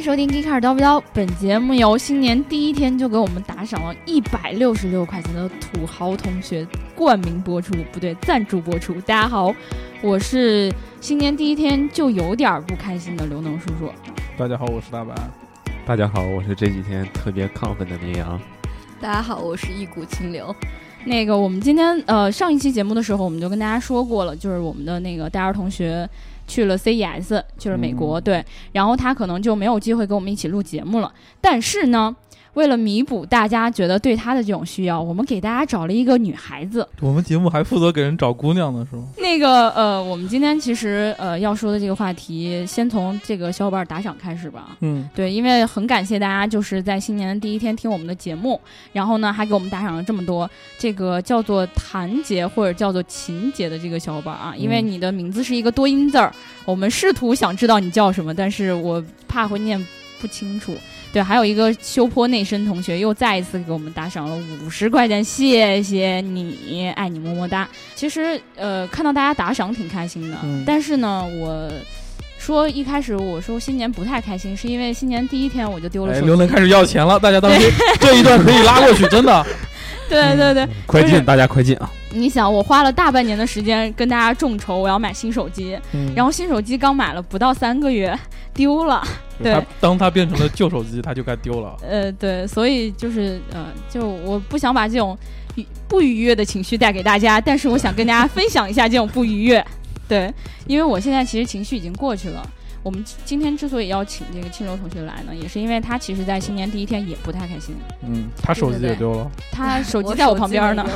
迎收听《g 卡尔叨不叨》，本节目由新年第一天就给我们打赏了一百六十六块钱的土豪同学冠名播出，不对，赞助播出。大家好，我是新年第一天就有点不开心的刘能叔叔。大家好，我是大白。大家好，我是这几天特别亢奋的绵羊。大家好，我是一股清流。那个，我们今天呃上一期节目的时候，我们就跟大家说过了，就是我们的那个大二同学去了 CES，去了美国，对，然后他可能就没有机会跟我们一起录节目了。但是呢。为了弥补大家觉得对他的这种需要，我们给大家找了一个女孩子。我们节目还负责给人找姑娘呢，是吗？那个呃，我们今天其实呃要说的这个话题，先从这个小伙伴打赏开始吧。嗯，对，因为很感谢大家就是在新年的第一天听我们的节目，然后呢还给我们打赏了这么多。这个叫做谭杰或者叫做秦杰的这个小伙伴啊，因为你的名字是一个多音字儿，我们试图想知道你叫什么，但是我怕会念不清楚。对，还有一个修坡内身同学又再一次给我们打赏了五十块钱，谢谢你，爱你么么哒。其实，呃，看到大家打赏挺开心的，但是呢，我说一开始我说新年不太开心，是因为新年第一天我就丢了手机。刘能开始要钱了，大家当心，这一段可以拉过去，真的。对对对，快进，大家快进啊！你想，我花了大半年的时间跟大家众筹，我要买新手机，然后新手机刚买了不到三个月丢了。对，当它变成了旧手机，它就该丢了。呃，对，所以就是呃，就我不想把这种不愉悦的情绪带给大家，但是我想跟大家分享一下这种不愉悦。对，因为我现在其实情绪已经过去了。我们今天之所以要请这个青楼同学来呢，也是因为他其实，在新年第一天也不太开心。嗯，他手机也丢了。他手机在我旁边呢，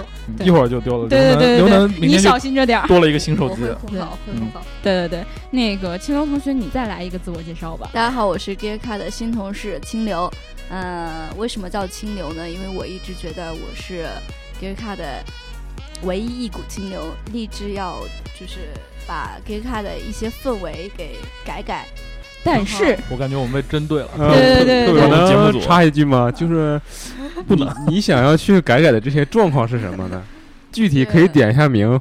一会儿就丢了。对对对刘能，你小心着点儿。多了一个新手机。会很好，会很好。对对对，那个青楼同学，你再来一个自我介绍吧。大家好，我是 g e a r k a 的新同事清流。嗯，为什么叫清流呢？因为我一直觉得我是 g e a r k a 的唯一一股清流，立志要就是。把 g a y c a 的一些氛围给改改，但是我感觉我们被针对了。对对对，我能插一句吗？就是 不能，你想要去改改的这些状况是什么呢？具体可以点一下名，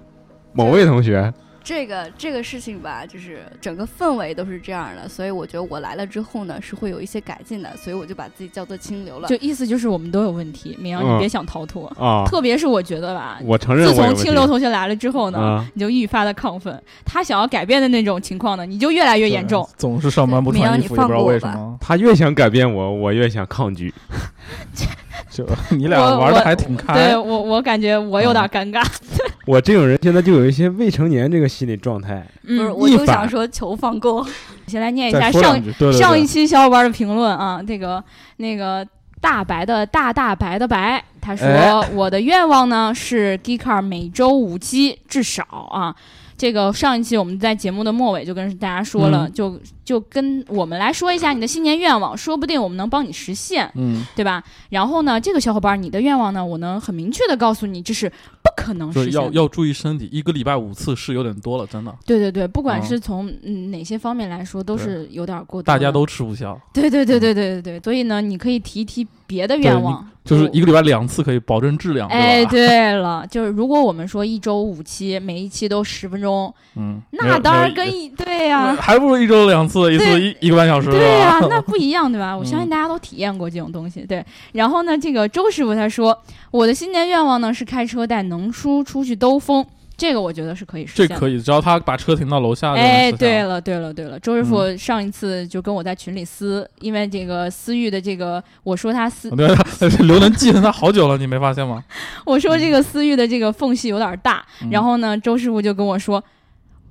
某位同学。这个这个事情吧，就是整个氛围都是这样的，所以我觉得我来了之后呢，是会有一些改进的，所以我就把自己叫做清流了。就意思就是我们都有问题，明阳你别想逃脱啊！特别是我觉得吧，我承认，自从清流同学来了之后呢，你就愈发的亢奋，他想要改变的那种情况呢，你就越来越严重。总是上班不穿衣服，不知道为什么。他越想改变我，我越想抗拒。就你俩玩的还挺开，对我我感觉我有点尴尬。我这种人现在就有一些未成年这个心理状态。嗯，我就想说求放过。先来念一下上上一期小伙伴的评论啊，这个那个大白的大大白的白，他说我的愿望呢是 Geekar 每周五期至少啊。这个上一期我们在节目的末尾就跟大家说了，就就跟我们来说一下你的新年愿望，说不定我们能帮你实现，嗯，对吧？然后呢，这个小伙伴，你的愿望呢，我能很明确的告诉你，这是不可能实现。要要注意身体，一个礼拜五次是有点多了，真的。对对对，不管是从嗯哪些方面来说，都是有点过多。大家都吃不消。对对对对对对对，所以呢，你可以提一提别的愿望。就是一个礼拜两次可以保证质量。哎，对了，就是如果我们说一周五期，每一期都十分钟，嗯，那当然跟一对呀，还不如一周两次，一次一一个半小时。对呀，那不一样对吧？我相信大家都体验过这种东西。对，然后呢，这个周师傅他说，我的新年愿望呢是开车带能叔出去兜风。这个我觉得是可以实现，这可以，只要他把车停到楼下。哎，对了，对了，对了，周师傅上一次就跟我在群里撕，因为这个思域的这个，我说他思，刘能记恨他好久了，你没发现吗？我说这个思域的这个缝隙有点大，然后呢，周师傅就跟我说，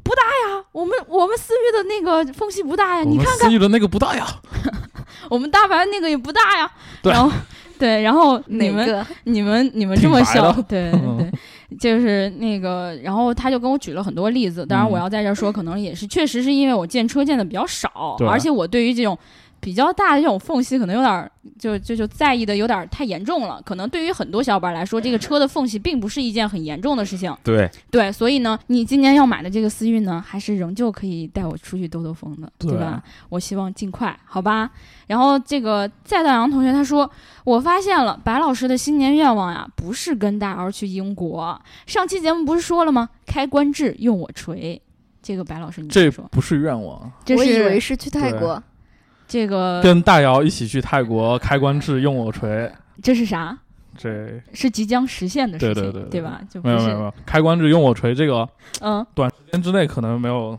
不大呀，我们我们思域的那个缝隙不大呀，你看看思域的那个不大呀，我们大白那个也不大呀，然后对，然后你们你们你们这么小，对对。就是那个，然后他就跟我举了很多例子。当然，我要在这说，可能也是确实是因为我见车见的比较少，而且我对于这种。比较大的这种缝隙可能有点就就就在意的有点太严重了，可能对于很多小伙伴来说，这个车的缝隙并不是一件很严重的事情。对对，所以呢，你今年要买的这个思域呢，还是仍旧可以带我出去兜兜风的，对吧？我希望尽快，好吧？然后这个在大洋同学他说，我发现了白老师的新年愿望呀，不是跟大 L 去英国。上期节目不是说了吗？开官制用我锤，这个白老师你这不是愿望，我以为是去泰国。这个跟大姚一起去泰国开关制用我锤，这是啥？这是即将实现的事情，对对对对吧？就是没有没有没有，开关制用我锤这个嗯短时间之内可能没有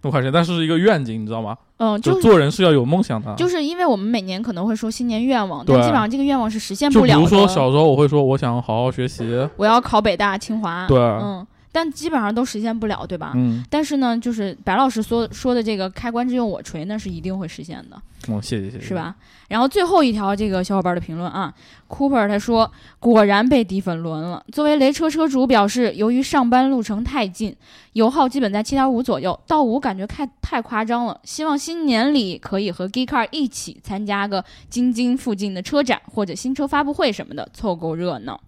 那么快实现，但是一个愿景，你知道吗？嗯，就是做人是要有梦想的。就是因为我们每年可能会说新年愿望，对但基本上这个愿望是实现不了的。如说小时候我会说我想好好学习，我要考北大、清华，对嗯，但基本上都实现不了，对吧？嗯，但是呢，就是白老师说说的这个开关之用我锤，那是一定会实现的，哦，谢谢谢谢，是？吧？然后最后一条这个小伙伴的评论啊，Cooper 他说果然被底粉轮了。作为雷车车主表示，由于上班路程太近，油耗基本在七点五左右，到五感觉太太夸张了。希望新年里可以和 Geekcar 一起参加个京津附近的车展或者新车发布会什么的，凑够热闹。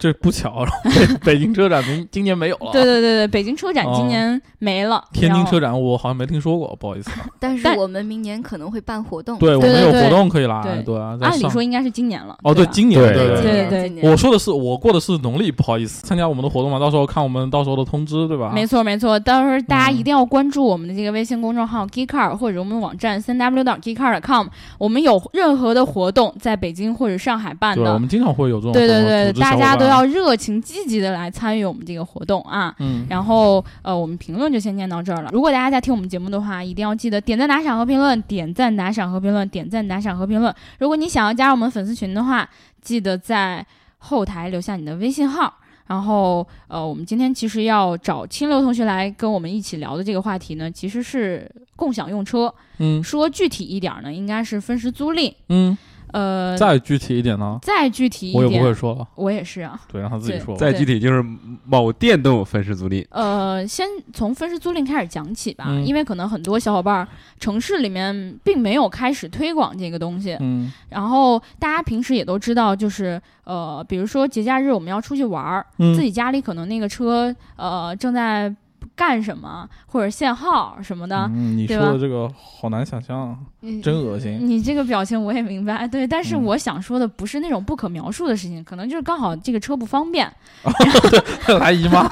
这不巧，北 北京车展明今年没有了。对对对对，北京车展哦今年没了，天津车展我好像没听说过，不好意思。但是我们明年可能会办活动。对我们有活动可以来，对按理说应该是今年了。哦，对，今年对对今对对年今年我说的是我过的是农历，不好意思，参加我们的活动嘛，到时候看我们到时候的通知，对吧？没错没错，到时候大家嗯一定要关注我们的这个微信公众号 Geekcar 或者我们网站三 w 点 geekcar.com，我们有任何的活动在北京或者上海办的，我，们经常会有这种对对对，大家都要热情积极的来参与我们这个活动啊。嗯，然后呃，我们评论就先念到这儿了。如果大家在听我们节目的话，一定要记得点赞、打赏和评论，点赞、打赏和评论，点赞、打赏和评论。如果你想要加入我们粉丝群的话，记得在后台留下你的微信号。然后，呃，我们今天其实要找清流同学来跟我们一起聊的这个话题呢，其实是共享用车。嗯说具体一点儿呢，应该是分时租赁。嗯，呃，再具体一点呢，再具体一点我也，不会说。了，我也是啊。对，让他自己说。再具体就是某店都有分时租赁，呃，先从分时租赁开始讲起吧，嗯。因为可能很多小伙伴儿城市里面并没有开始推广这个东西，嗯。然后大家平时也都知道，就是呃，比如说节假日我们要出去玩儿，嗯，自己家里可能那个车呃正在干什么，或者限号什么的，嗯，你说的这个好难想象，嗯真恶心。你这个表情我也明白，对，但是嗯。我想说的不是那种不可描述的事情，可能就是刚好这个车不方便，来姨妈了，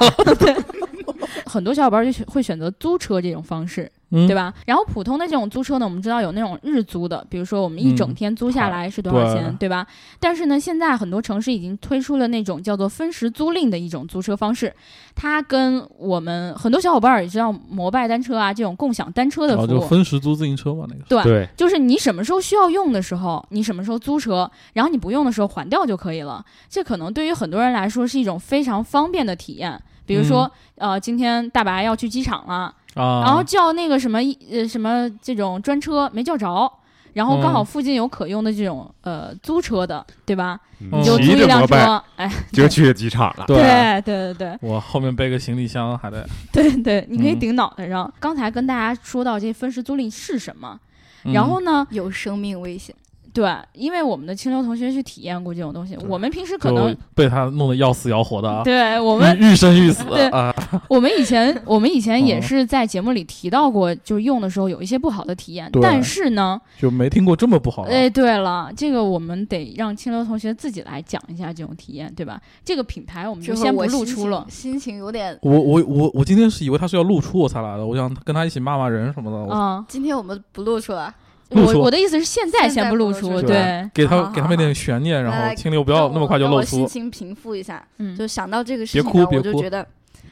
很多小伙伴就选会选择租车这种方式，嗯对？吧？然后普通的这种租车呢，我们知道有那种日租的，比如说我们一整嗯天租下来是多少钱，对对吧？但是呢，现在很多城市已经推出了那种叫做分时租赁的一种租车方式，它跟我们很多小伙伴儿也知道摩拜单车啊这种共享单车的服务。哦就分时租自行车嘛，那个。对，对，就是你什么时候需要用的时候，你什么时候租车，然后你不用的时候还掉就可以了。这可能对于很多人来说是一种非常方便的体验。比如说，呃，今天大白要去机场了，然后叫那个什么呃什么这种专车没叫着，然后刚好嗯附近有可用的这种呃租车的，对吧？就租一辆车，哎，就去机场了。对对对对我后面背个行李箱还得，对对，你可以嗯顶脑袋上。刚才跟大家说到这分时租赁是什么，嗯然后呢，有生命危险。对，因为我们的清流同学去体验过这种东西，我们平时可能被他弄得要死要活的啊，对我们欲欲生欲死 对啊，我们以前 我们以前也哦是在节目里提到过，就是用的时候有一些不好的体验，但是呢，就没听过这么不好的。哎，对了，这个我们得让清流同学自己来讲一下这种体验，对吧？这个品牌我们就先不露出了。心情有点。我我我我今天是以为他是要露出我才来的，我想跟他一起骂骂人什么的，我啊、今天我们不露出来，露出我我的意思是现在先不露出，露出对，给他好好给他们一点悬念，然后来清流不要那么快就露出我心出，情平复一下。嗯，就想到这个事情呢，哭别哭我就觉得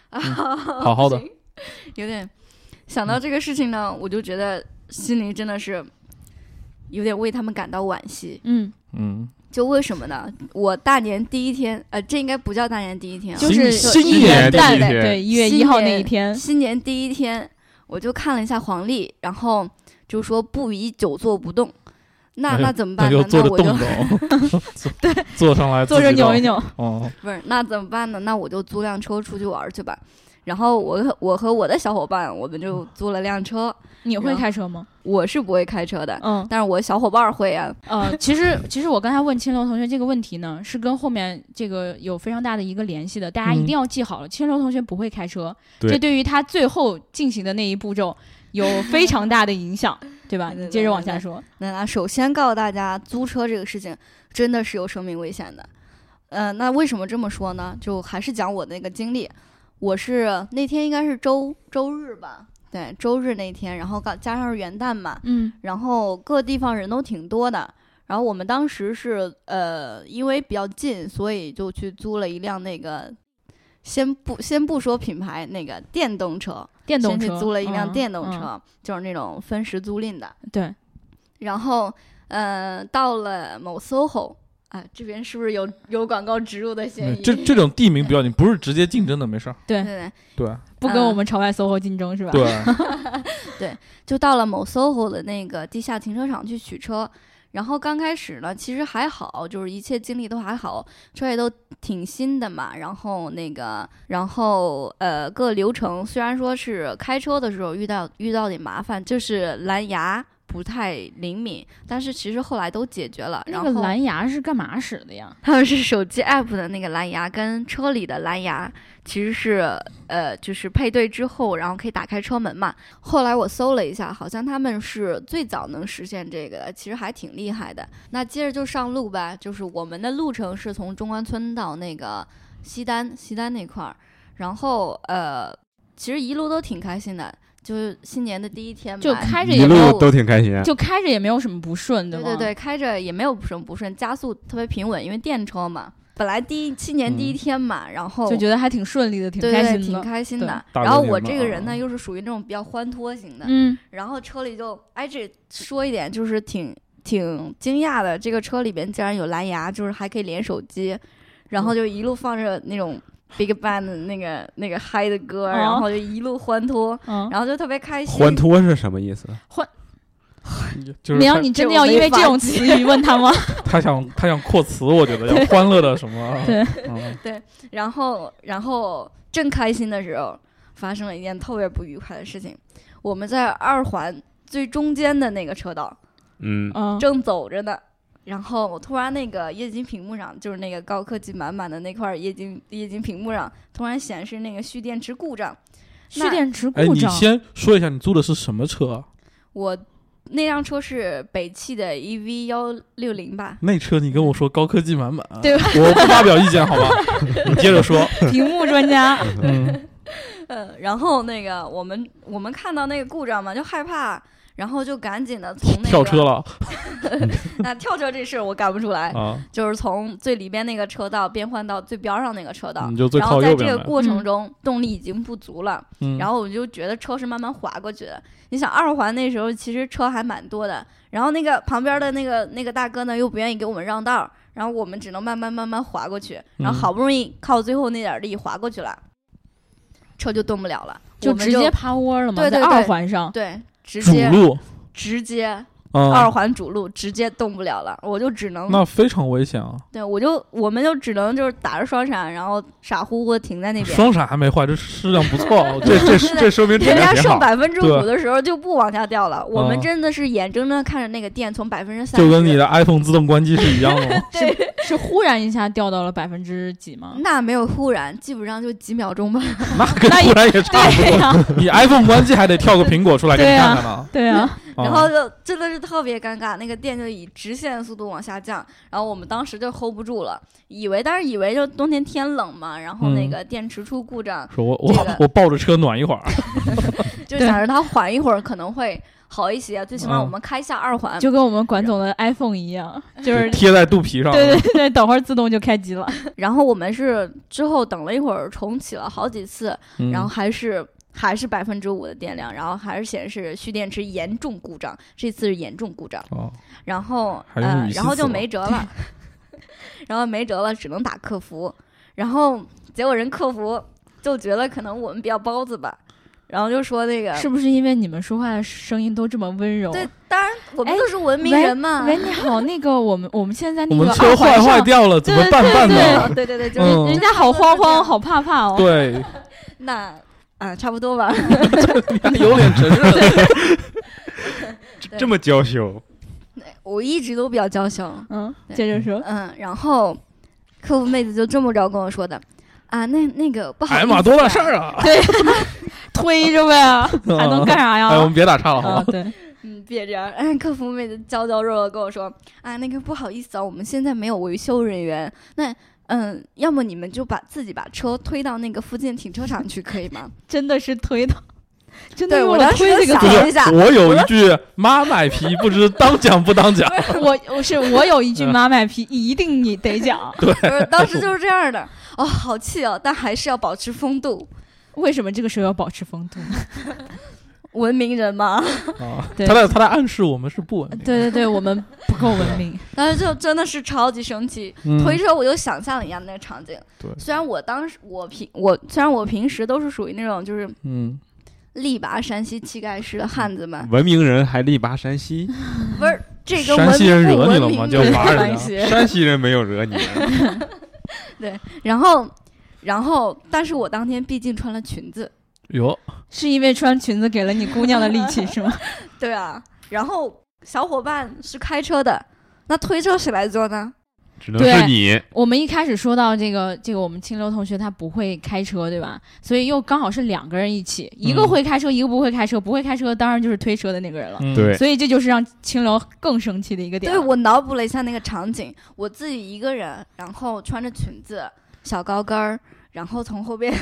啊，好好的 有点想到这个事情呢，我就觉得心里真的是有点为他们感到惋惜。嗯，嗯，就为什么呢？我大年第一天，呃，这应该不叫大年第一天啊，就是新一年第一天对一月一号那一天，新年第一天，我就看了一下黄历，然后就说不宜久坐不动。那那那怎么办呢？那我就动，对，坐上来坐着扭一扭，哦，不是那怎么办呢？那我就租辆车出去玩儿去吧。然后我和我和我的小伙伴，我们就租了辆车。你会开车吗？我是不会开车的，嗯，但是我小伙伴儿会啊。呃，其实其实我刚才问青楼同学这个问题呢，是跟后面这个有非常大的一个联系的，大家一嗯定要记好了。青楼同学不会开车，对这对于他最后进行的那一步骤有非常大的影响，对吧？你接着往下说。那那首先告诉大家，租车这个事情真的是有生命危险的。呃，那为什么这么说呢？就还是讲我那个经历。我是那天应该是周周日吧，对，周日那天，然后刚加上是元旦嘛，嗯然后各地方人都挺多的。然后我们当时是呃，因为比较近，所以就去租了一辆那个，先不先不说品牌，那个电动车，电动车租了一辆嗯电动车，嗯就是那种分时租赁的。对，然后呃，到了某 SOHO，啊，这边是不是有有广告植入的嫌疑？嗯 这这种地名比较近，不是直接竞争的，没事儿。对对对，对不跟嗯我们朝外 SOHO 竞争是吧？对，就到了某 SOHO 的那个地下停车场去取车。然后刚开始呢，其实还好，就是一切经历都还好，车也都挺新的嘛。然后那个，然后呃，各流程虽然说是开车的时候遇到遇到点麻烦，就是蓝牙不太灵敏，但是其实后来都解决了。那然后个蓝牙是干嘛使的呀？他们是手机 app 的那个蓝牙跟车里的蓝牙其实是呃，就是配对之后，然后可以打开车门嘛。后来我搜了一下，好像他们是最早能实现这个的，其实还挺厉害的。那接着就上路吧，就是我们的路程是从中关村到那个西单，西单那块儿，然后呃，其实一路都挺开心的，就是新年的第一天吧，就开着一也没有路都挺开心。就开着也没有什么不顺，吗？对对对，开着也没有什么不顺，加速特别平稳，因为电车嘛。本来第一新年第一嗯天嘛，然后就觉得还挺顺利的，挺开心的。对开心的。然后我这个人呢，又是属于那种比较欢脱型的，嗯，然后车里就哎，这说一点就是挺挺惊讶的，这个车里边竟然有蓝牙，就是还可以连手机，然后就一路放着那种 Big Bang 的那个那个嗨的歌，哦然后就一路欢脱，嗯，然后就特别开心。欢脱是什么意思？欢 就是苗，他你真的要因为这种词语问他吗？他想他想扩词，我觉得要欢乐的什么？对对，然后然后正开心的时候，发生了一件特别不愉快的事情，我们在二环最中间的那个车道。嗯，嗯，正走着呢，然后我突然那个液晶屏幕上，就是那个高科技满满的那块液晶液晶屏幕上，突然显示那个蓄电池故障。蓄电池哎，故障。你先说一下你租的是什么车啊？我那辆车是北汽的 EV 幺六零吧？那车你跟我说高科技满满，对吧我不发表意见，好吧？你接着说。屏幕专家，嗯，嗯，然后那个我们我们看到那个故障嘛，就害怕。然后就赶紧的从那个跳车，了 那跳车这事儿我干不出来，啊！就是从最里边那个车道变换到最边上那个车道，你就最然后在这。个过程嗯中动力已经不足了，嗯，然后我就觉得车是慢慢滑过去的。你想二环那时候其实车还蛮多的，然后那个旁边的那个那个大哥呢又不愿意给我们让道，然后我们只能慢慢慢慢滑过去，然后嗯好不容易靠最后那点儿力滑过去了，车就动不了了，就直接趴窝了嘛，在对对对二环上。对直主接路。直接二啊，环主路直接动不了了，我就只能那非常危险啊！对我就我们就只能就是打着双闪，然后傻乎乎的停在那边。双闪还没坏，这质量不错。我这这 这这说明质人家剩。百分之五的时候就不往下掉了，我们嗯真的是眼睁睁看着那个电从百分之三，就跟你的 iPhone 自动关机是一样的吗？对，是忽然一下掉到了百分之几吗？那没有忽然，基本上就几秒钟吧。那 跟那也突然也差不多。你 iPhone 关机还得跳个苹果出来给你对啊看看呢。对呀，然啊后就真的是特别尴尬，那个电就以直线速度往下降，然后我们当时就 hold 不住了，以为当时以为就冬天天冷嘛，然后那嗯个电池出故障，说我我这个我抱着车暖一会儿 就想着它缓一会儿可能会好一些，最起码嗯我们开下二环。就跟我们管总的 iPhone 一样，就是贴在肚皮上。对对对，等会儿自动就开机了。然后我们是之后等了一会儿，重启了好几次，嗯然后还是还是百分之五的电量，然后还是显示蓄电池严重故障，这次是严重故障，哦，然后呃然后就没辙了，然后没辙了，只能打客服，然后结果人客服就觉得可能我们比较包子吧，然后就说那个是不是因为你们说话的声音都这么温柔？对，当然我们哎都是文明人嘛，喂，你好，那个我们我们现在我们那个车坏坏掉了，怎么办呢？对对对，就是、嗯人家好慌慌，好怕怕哦。对，那啊差不多吧。有脸承认？对这么娇羞，我一直都比较娇羞，嗯，对接着说，嗯，然后客服妹子就这么着跟我说的，啊，那那个不好意思、哎呀妈，多大事儿啊！对，推着呗，还能干啥呀？哎，我们别打岔了，好啊，对，嗯，别这样。哎，客服妹子娇娇弱弱跟我说，啊，那个不好意思啊，我们现在没有维修人员，那嗯，要么你们就把自己把车推到那个附近停车场去，可以吗？真的是推到真的我当时就这个词儿想一下我有一句妈卖批，不知当讲不当讲。我我是我有一句妈卖批，一定你得讲。对当时就是这样的，哦，好气哦，但还是要保持风度，为什么这个时候要保持风度呢？文明人吗。啊，对他在他在暗示我们是不文明。对对对，我们不够文明。但是就真的是超级生气，嗯推车我就想象了一下那个场景。对虽然我当时我平我虽然我平时都是属于那种就是嗯，力拔山兮气盖世的汉子们，文明人还力拔山兮，不是这跟山文西人惹你明不文了吗就明没有骂人家关系。山西人没有惹你，对然后然后，但是我当天毕竟穿了裙子，有是因为穿裙子给了你姑娘的力气 是吗？对啊。然后小伙伴是开车的，那推车谁来做呢？只能是你。我们一开始说到这个这个，我们清流同学他不会开车，对吧？所以又刚好是两个人一起，一个嗯会开车，一个不会开车。不会开车当然就是推车的那个人了。嗯对，所以这就是让清流更生气的一个点。对我脑补了一下那个场景，我自己一个人，然后穿着裙子、小高跟儿，然后从后边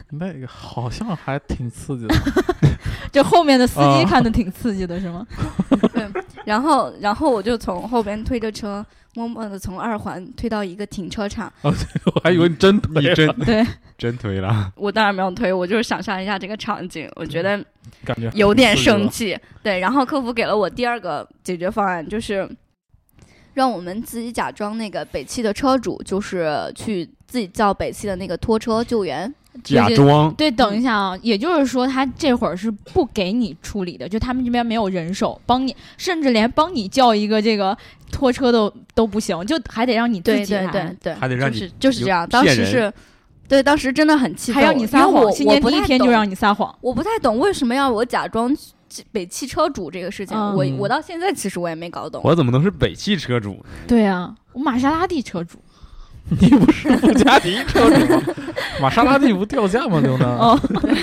那个好像还挺刺激的。就后面的司机啊看的挺刺激的，是吗？对然后，然后我就从后边推着车，默默的从二环推到一个停车场。哦我还以为你真推真对，真推了，我当然没有推，我就是想象一下这个场景，我觉得感觉有点生生。气。对，然后客服给了我第二个解决方案，就是让我们自己假装那个北汽的车主，就是去自己叫北汽的那个拖车救援。假装对，等一下啊，也就是说他这会儿是不给你处理的，就他们这边没有人手帮你，甚至连帮你叫一个这个拖车都都不行，就还得让你自对对己来对对，还得让你就是就是这样。当时是，对，当时真的很气愤，还让你撒谎，我新年第一天就我不太懂让你撒谎。我不太懂为什么要我假装北汽车主这个事情，嗯我我到现在其实我也没搞懂。我怎么能是北汽车主呢？对啊，我玛莎拉蒂车主。你不是布加迪车主吗？玛莎拉蒂不掉价吗？刘能？哦，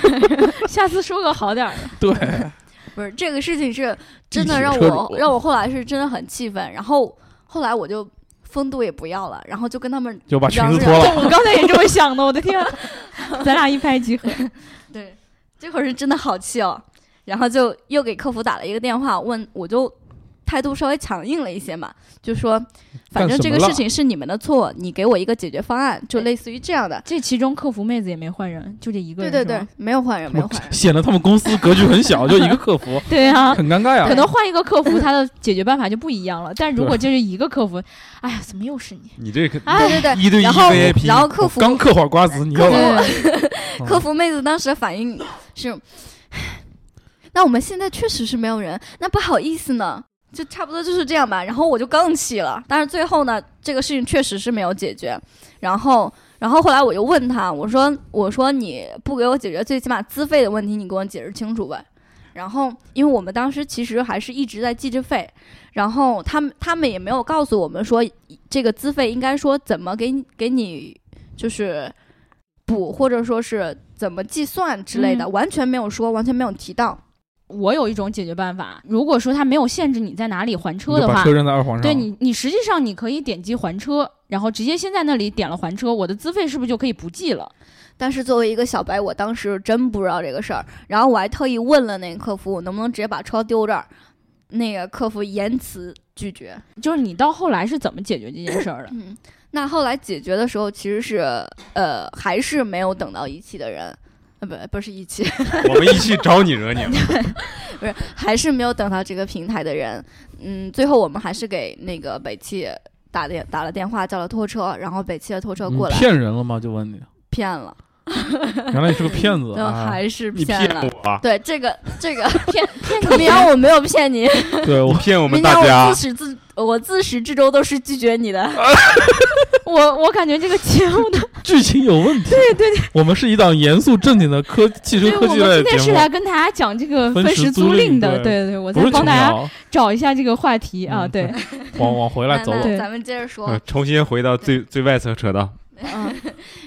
下次说个好点儿的。对，不是这个事情是真的让我让我后来是真的很气愤，然后后来我就风度也不要了，然后就跟他们就把裙子嚷嚷脱了。我刚才也这么想的，我的天啊，咱俩一拍即合。对，这会儿是真的好气哦，然后就又给客服打了一个电话，问我就态度稍微强硬了一些嘛，就说反正这个事情是你们的错，你给我一个解决方案，就类似于这样的。这其中客服妹子也没换人，就这一个人对对对没有换人，没有换人。显得他们公司格局很小，就一个客服，对啊，很尴尬呀。可能换一个客服，他的解决办法就不一样了。但如果就是一个客服，哎呀，怎么又是你？你这个哎对对对，一对一然后 VIP，然后客服刚嗑会瓜子，你又来了。对，嗯客服妹子当时的反应是，那我们现在确实是没有人，那不好意思呢，就差不多就是这样吧。然后我就更气了，但是最后呢，这个事情确实是没有解决。然后，然后后来我又问他，我说，我说你不给我解决最起码资费的问题，你给我解释清楚呗。然后，因为我们当时其实还是一直在记着费，然后他们他们也没有告诉我们说这个资费应该说怎么给你给你就是补，或者说是怎么计算之类的，嗯完全没有说，完全没有提到。我有一种解决办法，如果说他没有限制你在哪里还车的话就把车，扔在二环上。对你，你实际上你可以点击还车，然后直接先在那里点了还车，我的资费是不是就可以不计了？但是作为一个小白，我当时真不知道这个事儿，然后我还特意问了那个客服，我能不能直接把车丢这儿？那个客服严词拒绝。就是你到后来是怎么解决这件事儿的？嗯，那后来解决的时候，其实是呃，还是没有等到一汽的人，呃，不，不是一汽，我们一期招你惹你了。不是，还是没有等到这个平台的人。嗯，最后我们还是给那个北汽打电打了电话，叫了拖车，然后北汽的拖车过来，骗人了吗？就问你，骗了，原来你是个骗子啊！还是骗了。我，啊对这个这个 骗骗明阳我没有骗你，对我骗我们大家自。始至我自始至终都是拒绝你的。我我感觉这个节目的，剧情有问题。对对对，我们是一档严肃正经的科汽车对，科技我们今天是来跟大家讲这个分分时时租赁的，对对对，我不是琼在帮大家。找一下这个话题啊，嗯对，往往回来走走。咱们接着说呃，重新回到最最外侧车道，嗯，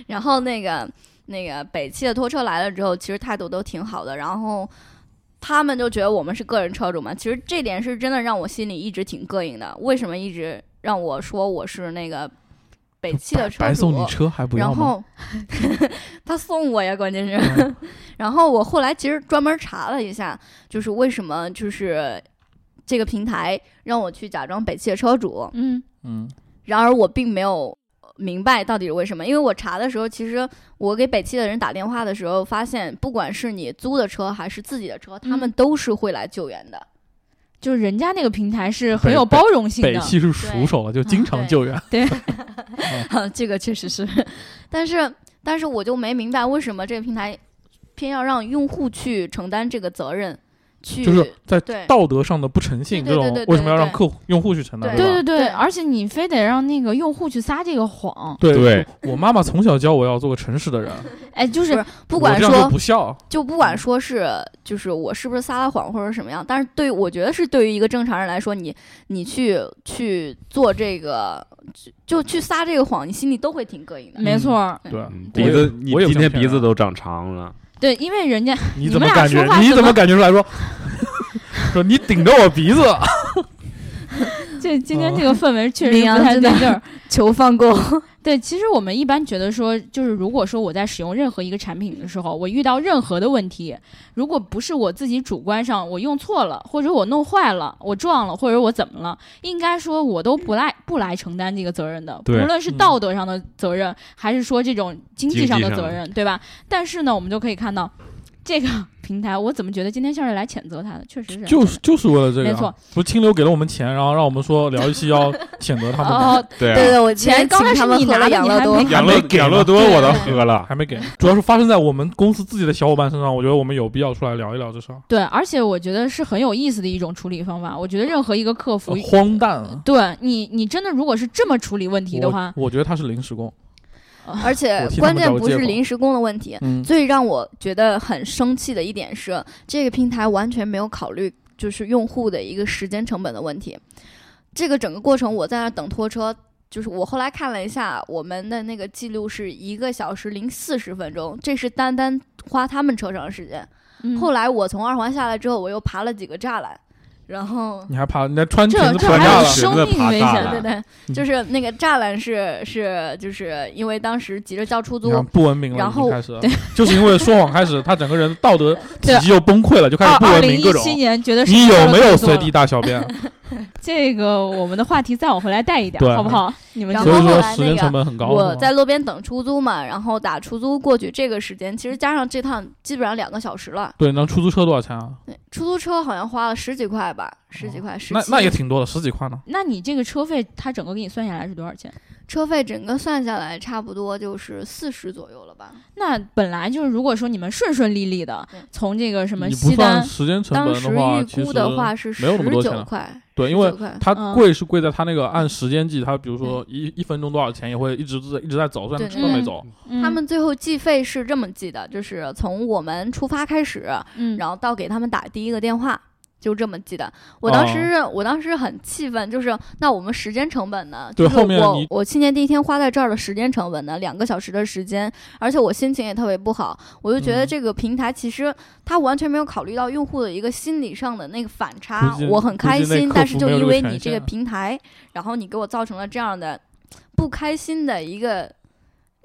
然后那个那个北汽的拖车来了之后，其实态度都挺好的，然后他们就觉得我们是个人车主嘛，其实这点是真的让我心里一直挺膈应的。为什么一直让我说我是那个北汽的车主白送你，车还不要吗？然后 他送我呀，关键是。嗯 然后我后来其实专门查了一下，就是为什么就是这个平台让我去假装北汽的车主，嗯嗯，然而我并没有明白到底是为什么，因为我查的时候，其实我给北汽的人打电话的时候，发现不管是你租的车还是自己的车，他们嗯都是会来救援的。就是人家那个平台是很有包容性的，北汽是熟手了，就经常救援。对。这个确实是，但是但是我就没明白为什么这个平台偏要让用户去承担这个责任，去就是在道德上的不诚信，这种为什么要让客户用户去承担？对吧对对对，而且你非得让那个用户去撒这个谎，对对。我妈妈从小教我要做个诚实的人，哎，就是不管说不孝。就不管说是就是我是不是撒了谎或者什么样，但是对于我觉得是对于一个正常人来说，你你去去做这个就就去撒这个谎，你心里都会挺膈应的。没错儿，对鼻子，你我今天鼻子都长长了，对，因为人家你怎么感觉你怎么感觉出来说？说你顶着我鼻子，这今天这个氛围确实羚不太对劲儿。求放过，对，其实我们一般觉得说，就是如果说我在使用任何一个产品的时候，我遇到任何的问题，如果不是我自己主观上我用错了，或者我弄坏了，我撞了，或者我怎么了，应该说我都不来不来承担这个责任的，不论是嗯道德上的责任，还是说这种经济上的责任，对吧？但是呢，我们就可以看到。这个 平台，我怎么觉得今天像是来谴责他的？确实是就是就是为了这个啊，没错不是清流给了我们钱，然后让我们说聊一期要谴责他们吗，哦，对啊，对对，我钱刚开始你拿的养乐多你还没，养乐养乐多我都喝了，还没给，主要是发生在我们公司自己的小伙伴身上，我觉得我们有必要出来聊一聊这事儿。对，而且我觉得是很有意思的一种处理方法。我觉得任何一个客服呃，荒诞啊！对你，你真的如果是这么处理问题的话，我我觉得他是临时工。而且关键不是临时工的问题，嗯，最让我觉得很生气的一点是，这个平台完全没有考虑就是用户的一个时间成本的问题。这个整个过程我在那等拖车，就是我后来看了一下我们的那个记录是一个小时零四十分钟，这是单单花他们车上的时间。嗯后来我从二环下来之后，我又爬了几个栅栏，然后你还怕你还穿裙子穿架了？生命危险，对对对，就是那个栅栏是是就是因为当时急着叫出租不文明了，然后就是因为说谎开始，他整个人道德体系又崩溃了，就开始不文明各种。七年觉得你有没有随地地大小便？这个我们的话题再往回来带一点，对好不好？你们所以说后后来那个时间成本很高。我在路边等出租嘛，然后打出租过去，这个时间其实加上这趟基本上两个小时了。对，那出租车多少钱啊？对出租车好像花了十几块吧，十几块，十那。那也挺多的，十几块呢。那你这个车费，他整个给你算下来是多少钱？车费整个算下来差不多就是四十左右了吧。那本来就是，如果说你们顺顺利利的从这个什么西单，时间成当时本的话，其实预估的话是十没有那么多钱了九块，对，因为19块它嗯贵是贵在它那个按时间计，它比如说一一分钟多少钱，也会一直在一直在走，虽然对对车都没走。嗯他们最后计费是这么计的，就是从我们出发开始，嗯，然后到给他们打第一个电话，就这么记的。我当时、哦我当时很气愤，就是那我们时间成本呢？对就是我后面你我去年第一天花在这儿的时间成本呢，两个小时的时间，而且我心情也特别不好，我就觉得嗯这个平台其实它完全没有考虑到用户的一个心理上的那个反差。我很开心，但是就因为你这个平台，然后你给我造成了这样的不开心的一个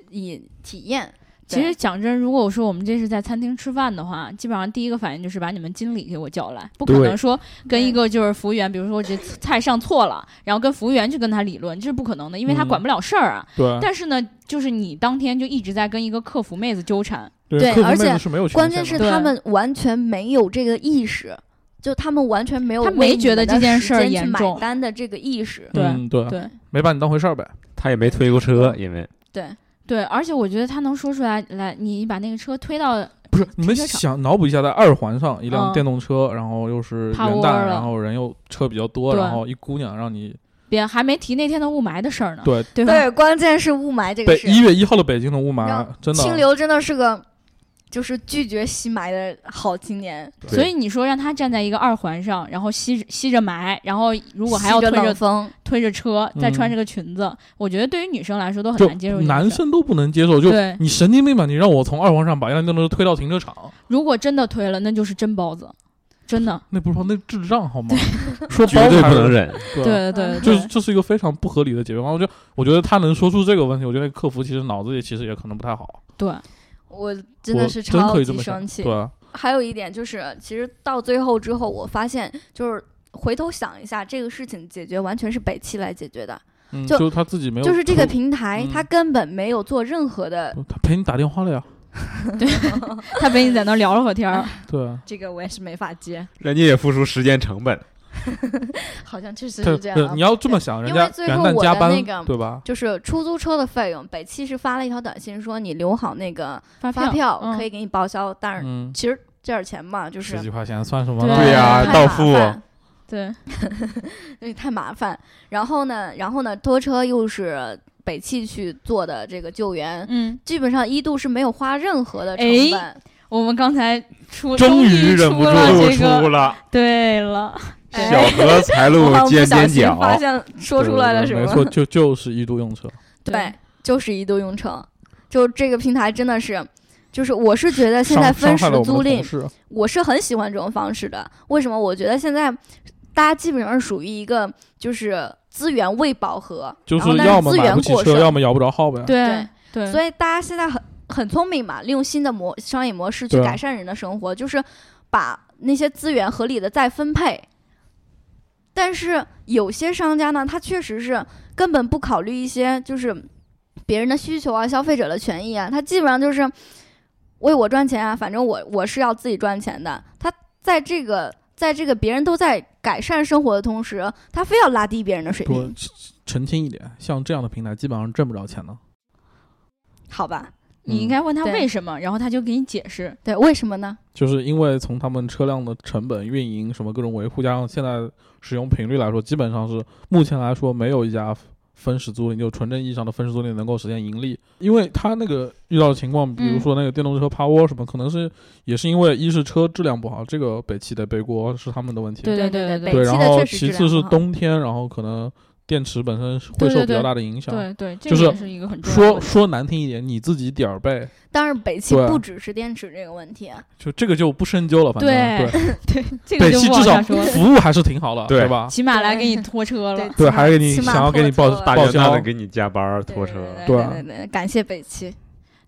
以体验。其实讲真，如果我说我们这是在餐厅吃饭的话，基本上第一个反应就是把你们经理给我叫来，不可能说跟一个就是服务员，比如说我这菜上错了，然后跟服务员去跟他理论，这是不可能的，因为他嗯管不了事儿啊。对但是呢，就是你当天就一直在跟一个客服妹子纠缠，对而且关键是他们完全没有这个意识，就他们完全没有他没觉得这件事儿严重买单的这个意识。对嗯对对没把你当回事儿呗。他也没推过车，因为对，对，而且我觉得他能说出来，来，你把那个车推到不是，你们想脑补一下，在二环上一辆嗯电动车，然后又是元旦，然后人又车比较多，然后一姑娘让你别还没提那天的雾霾的事儿呢，对对？对，关键是雾霾这个事。北一月一号的北京的雾霾让真的清流真的是个，就是拒绝吸霾的好青年，所以你说让他站在一个二环上，然后吸着吸着霾，然后如果还要吸着推着风，推着车，再穿嗯这个裙子，我觉得对于女生来说都很难接受。男生都不能接受，就你神经病吧？你让我从二环上把一辆电动车推到停车场，如果真的推了，那就是真包子。真的，那不是说那智障好吗？说绝对不能忍。对对对对，就是这是一个非常不合理的解决方案。我觉得，我觉得他能说出这个问题，我觉得客服其实脑子里其实也可能不太好。对，我真的是超级以这么生气。对啊，还有一点就是，其实到最后之后，我发现就是回头想一下，这个事情解决完全是北汽来解决的，嗯，就就他自己没有，就是这个平台嗯它根本没有做任何的。他陪你打电话了呀。对他陪你在那聊了会儿天儿，对啊，这个我也是没法接，人家也付出时间成本，好像确实是这样啊。你要这么想，人因为家元最后我旦加班的那个，对吧？就是出租车的费用，北汽是发了一条短信说你留好那个发发票嗯可以给你报销，但是嗯，其实这点钱嘛，就是十几块钱算什么对呢？对呀到付烦 对，对，太麻烦。然后呢，然后呢，拖车又是北汽去做的这个救援，嗯，基本上一度是没有花任何的成哎本。我们刚才出终于于忍不住出了露这个，出了对了，哎小荷财路 我好像尖尖角，发现说出来了是吗？对没错，就就是一度用车。对，就是一度用车。就这个平台真的是，就是我是觉得现在分时租赁我是很喜欢这种方式的。为什么？我觉得现在大家基本上是属于一个就是资源未饱和，然后就是要么但是资源买不起车，过剩，要么摇不着号呗。对对，所以大家现在很很聪明嘛，利用新的模商业模式去改善人的生活，就是把那些资源合理的再分配。但是有些商家呢，他确实是根本不考虑一些就是别人的需求啊、消费者的权益啊，他基本上就是为我赚钱啊，反正我我是要自己赚钱的。他在这个在这个别人都在改善生活的同时，他非要拉低别人的水说平，澄清一点，像这样的平台基本上挣不着钱的。好吧？你应该问他为什么，然后他就给你解释。对，为什么呢？就是因为从他们车辆的成本、运营什么各种维护，加上现在使用频率来说，基本上是目前来说没有一家分时租赁就纯正意义上的分时租赁能够实现盈利。因为他那个遇到的情况，比如说那个电动车趴窝什么，可能是也是因为一是车质量不好，这个北汽得背锅是他们的问题。对对对对对，北汽然后的确实其次是冬天，然后可能电池本身会受比较大的影响。对对，这就是个也是一个很。说说难听一点，你自己点儿背，但是，北汽不只是电池这个问题，就这个就不深究了。反正对对，对，这个北汽至少。服务还是挺好的，对对吧？起码来给你拖车了对，还给你想要给你报报销的给你加班拖车，对对啊对对对，感谢北汽。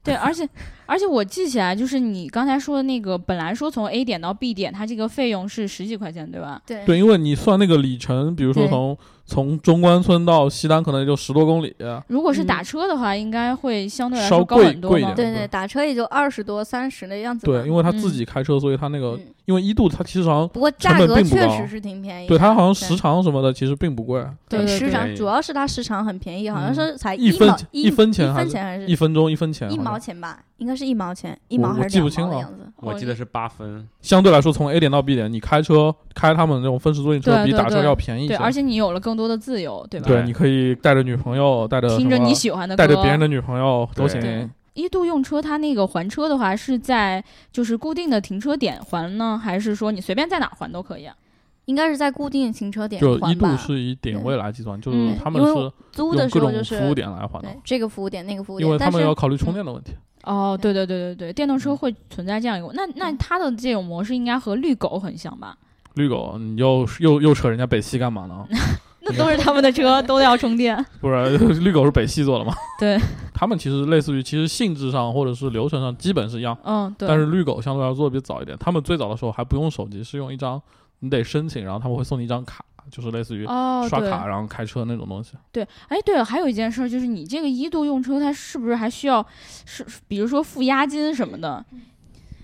对，而且而且我记起来，就是你刚才说的那个，本来说从 A 点到 B 点，它这个费用是十几块钱，对吧？对对，因为你算那个里程，比如说从从中关村到西单，可能也就十多公里。如果是嗯打车的话，应该会相对来说高贵很多嘛贵一点。对对，打车也就二十多、三十的样子。对，因为他自嗯己开车，所以他那个嗯因为一度他其实好像不过价格确实是挺便宜。对他好像时长什么的其实并不贵，对对对时长主要是它时长很便宜，好像嗯是才一分一分钱还是一分钟一分钱，一毛钱吧？应该是一毛钱，一毛还是两记不清了毛的样子。我记得是八分，相对来说从 A 点到 B 点，你开车开他们那种分时租赁车比打车要便宜一些。对，而且你有了更多的自由，对吧？对，你可以带着女朋友，带着听着你喜欢的歌，带着别人的女朋友都行。。一度用车，它那个还车的话是在就是固定的停车点还呢，还是说你随便在哪儿还都可以啊？应该是在固定停车点就一度？是以点位来计算，就是嗯他们是租的用各种时候就是服务点来还的对，这个服务点那个服务点，因为他们要考虑充电的问题。哦，对对对对对，电动车会存在这样一个，那那嗯它的这种模式应该和绿狗很像吧？绿狗，你又又又扯人家北汽干嘛呢？那都是他们的车，都要充电。不是绿狗是北汽做的吗？对，他们其实类似于，其实性质上或者是流程上基本是一样，嗯，对。但是绿狗相对来说做的比较早一点。他们最早的时候还不用手机，是用一张你得申请，然后他们会送你一张卡，就是类似于哦，刷卡然后开车那种东西。对，哎，对了，还有一件事儿就是，你这个一度用车，它是不是还需要是，比如说付押金什么的？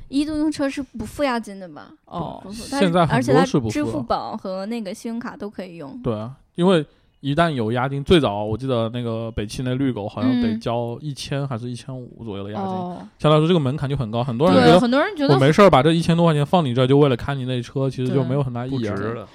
一度用车是不付押金的吧？哦不，付它现在很而且它多是不支付宝和那个信用卡都可以用。对啊，因为一旦有押金，最早我记得那个北汽那绿狗好像得嗯交一千还是一千五左右的押金，哦，相对来说这个门槛就很高，很多人觉，得很多人觉得我没事儿把这一千多块钱放你这儿，就为了开你那车，其实就没有很大意义。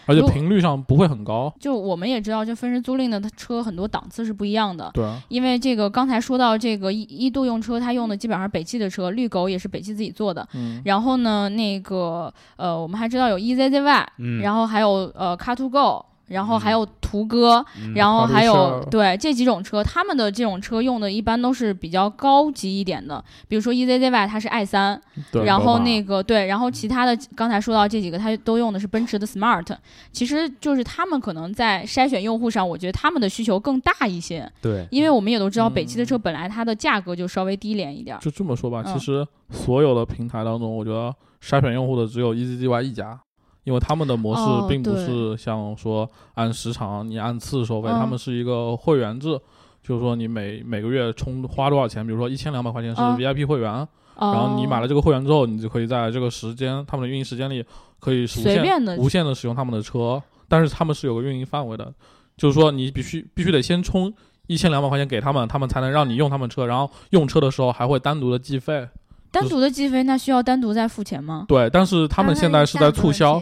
而且频率上不会很高。就我们也知道，就分时租赁的车很多档次是不一样的。对啊，因为这个刚才说到这个一一度用车，它用的基本上是北汽的车，绿狗也是北汽自己做的。嗯，然后呢，那个呃，我们还知道有 EZZY，、嗯，然后还有呃 Car to Go，然后还有途歌，嗯然后还有对这几种车，他们的这种车用的一般都是比较高级一点的，比如说 EZZY 它是 i 三，然后那个对，然后其他的刚才说到这几个，它都用的是奔驰的 Smart，其实就是他们可能在筛选用户上，我觉得他们的需求更大一些，对，因为我们也都知道嗯北汽的车本来它的价格就稍微低廉一点儿，就这么说吧，嗯。其实所有的平台当中，我觉得筛选用户的只有 EZZY 一家，因为他们的模哦式并不是像说按时长你按次收费，嗯。他们是一个会员制，就是说你每每个月充花多少钱，比如说一千两百块钱是嗯 VIP 会员，然然后你买了这个会员之后，你就可以在这个时间他们的运营时间里可以无限无限的使用他们的车，但是他们是有个运营范围的，就是说你必须必须得先充一千两百块钱给他们，他们才能让你用他们车，然后用车的时候还会单独的计费。单独的计费，那需要单独再付钱吗？对，但是他们现在是在促销，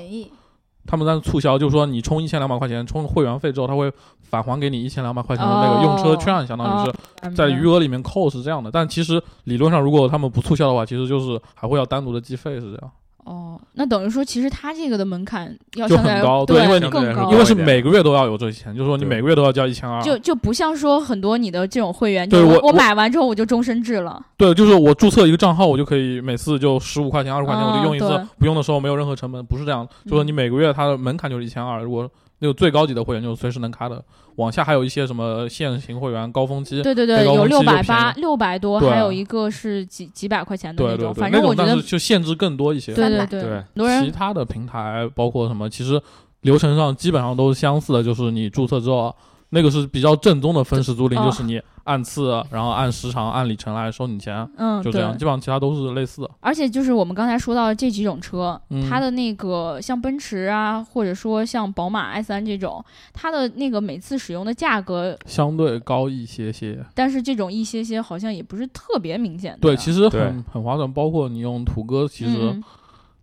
他们在促销，就是说你充一千两百块钱，充会员费之后，他会返还给你一千两百块钱的那个用车券，相当于是在余额里面扣是这样的。但其实理论上，如果他们不促销的话，其实就是还会要单独的计费，是这样。哦，那等于说，其实它这个的门槛要就相对高对对因为你更高，因为是每个月都要有这些钱，就是说你每个月都要交一千二。就就不像说很多你的这种会员，对我我我买完之后我就终身制了。对，就是我注册一个账号，我就可以每次就十五块钱、二十块钱，我就用一次不用的时候没有任何成本，不是这样。就是你每个月它的门槛就是一千二，如果那个最高级的会员就是随时能开的，往下还有一些什么限行会员、高峰期，对对对，有六百八、六百多，还有一个是几几百块钱的那种。对对对，反正我觉得那种但是，就限制更多一些。对对对，对很多人其他的平台包括什么，其实流程上基本上都是相似的，就是你注册之后，那个是比较正宗的分时租赁，哦就是你按次，然后按时长、按里程来收你钱，嗯，就这样。基本上其他都是类似的。而且就是我们刚才说到的这几种车，嗯它的那个像奔驰啊，或者说像宝马 i 三这种，它的那个每次使用的价格，相对高一些些，但是这种一些些好像也不是特别明显的。对，其实很很划算。包括你用途歌，其实嗯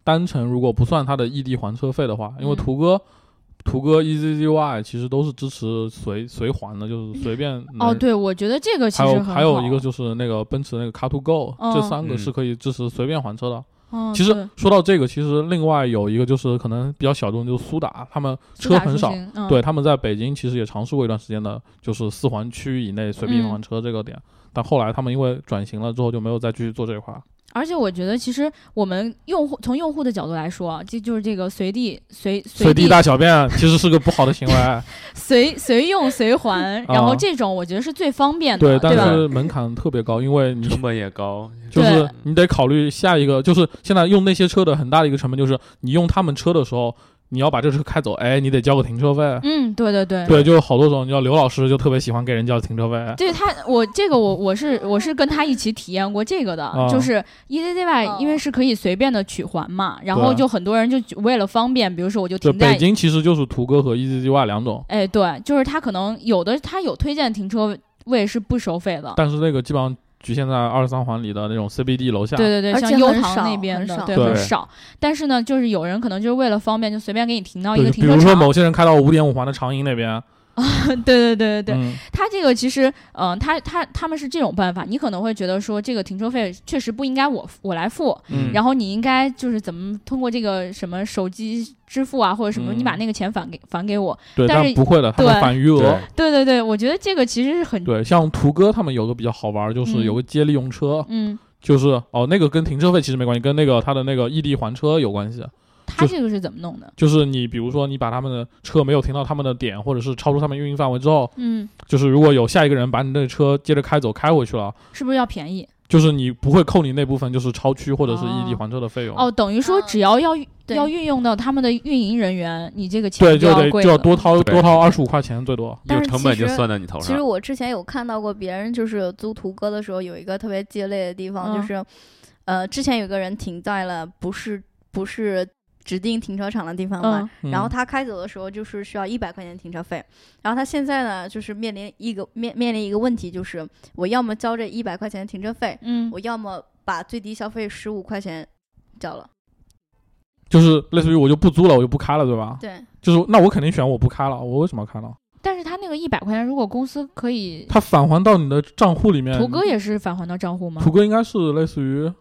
单程如果不算它的异地还车费的话，因为嗯途歌、途歌 EZZY 其实都是支持随随还的，就是随便哦，对，我觉得这个其还有实很好还有一个就是那个奔驰那个 Car to Go，、嗯这三个嗯是可以支持随便还车的。嗯，其实说到这个，其实另外有一个就是可能比较小众，就是苏打，他们车很少，嗯、对，他们在北京其实也尝试过一段时间的，就是四环区以内随便嗯还车这个点，但后来他们因为转型了之后就没有再继续做这一块。而且我觉得，其实我们用户从用户的角度来说啊，这就是这个随地随随地大小便其实是个不好的行为，随随用随还，然后这种我觉得是最方便的，啊对，但吧？是门槛特别高，因为你成本也高，就是你得考虑下一个，就是现在用那些车的很大的一个成本就是你用他们车的时候，你要把这车开走，哎，你得交个停车费。嗯，对对对。对，就是好多种，你知道刘老师就特别喜欢给人交停车费。对他，我这个我我是我是跟他一起体验过这个的，啊就是 EZZY，哦因为是可以随便的取还嘛，然后就很多人就为了方便，比如说我就对，停在北，京其实就是途歌和 EZGY 两种，哎，对，就是他可能有的他有推荐停车位是不收费的，但是那个基本上局限在二三环里的那种 CBD 楼下。对对对，像优唐那边的，对，对很少。但是呢，就是有人可能就是为了方便，就随便给你停到一个停车场比如说。某些人开到五点五环的长营那边，对对对对对，嗯，他这个其实，嗯、他他他们是这种办法，你可能会觉得说这个停车费确实不应该我我来付，嗯。然后你应该就是怎么通过这个什么手机支付啊，或者什么，嗯。你把那个钱返给返给我。对，但是但不会的，他们对返余额。对。对对，我觉得这个其实是很，对，像图哥他们有个比较好玩儿，就是嗯。有个接力用车，嗯，就是哦，那个跟停车费其实没关系，跟那个他的那个异地还车有关系。就他这个是怎么弄的？就是你比如说你把他们的车没有停到他们的点，或者是超出他们运营范围之后，嗯，就是如果有下一个人把你的车接着开走开回去了，是不是要便宜？就是你不会扣你那部分就是超区或者是异地还车的费用。哦，等于说嗯只要要运对要运用到他们的运营人员，你这个钱对，就得就要多掏多掏二十五块钱最多。有成本就算在你头上其实。我之前有看到过别人就是租途歌的时候，有一个特别鸡肋的地方，嗯就是，呃，之前有个人停在了不是不是指定停车场的地方嘛，嗯然后嗯他开走的时候就是需要一百块钱停车费，然后他现在呢就是面临一个面面临一个问题，就是我要么交这一百块钱的停车费，嗯，我要么把最低消费十五块钱交了。就是类似于我就不租了，我就不开了，对吧？对，就是那我肯定选我不开了，我为什么要开呢？但是他那个一百块钱，如果公司可以，他返还到你的账户里面。图哥也是返还到账户吗？图哥应该是类似于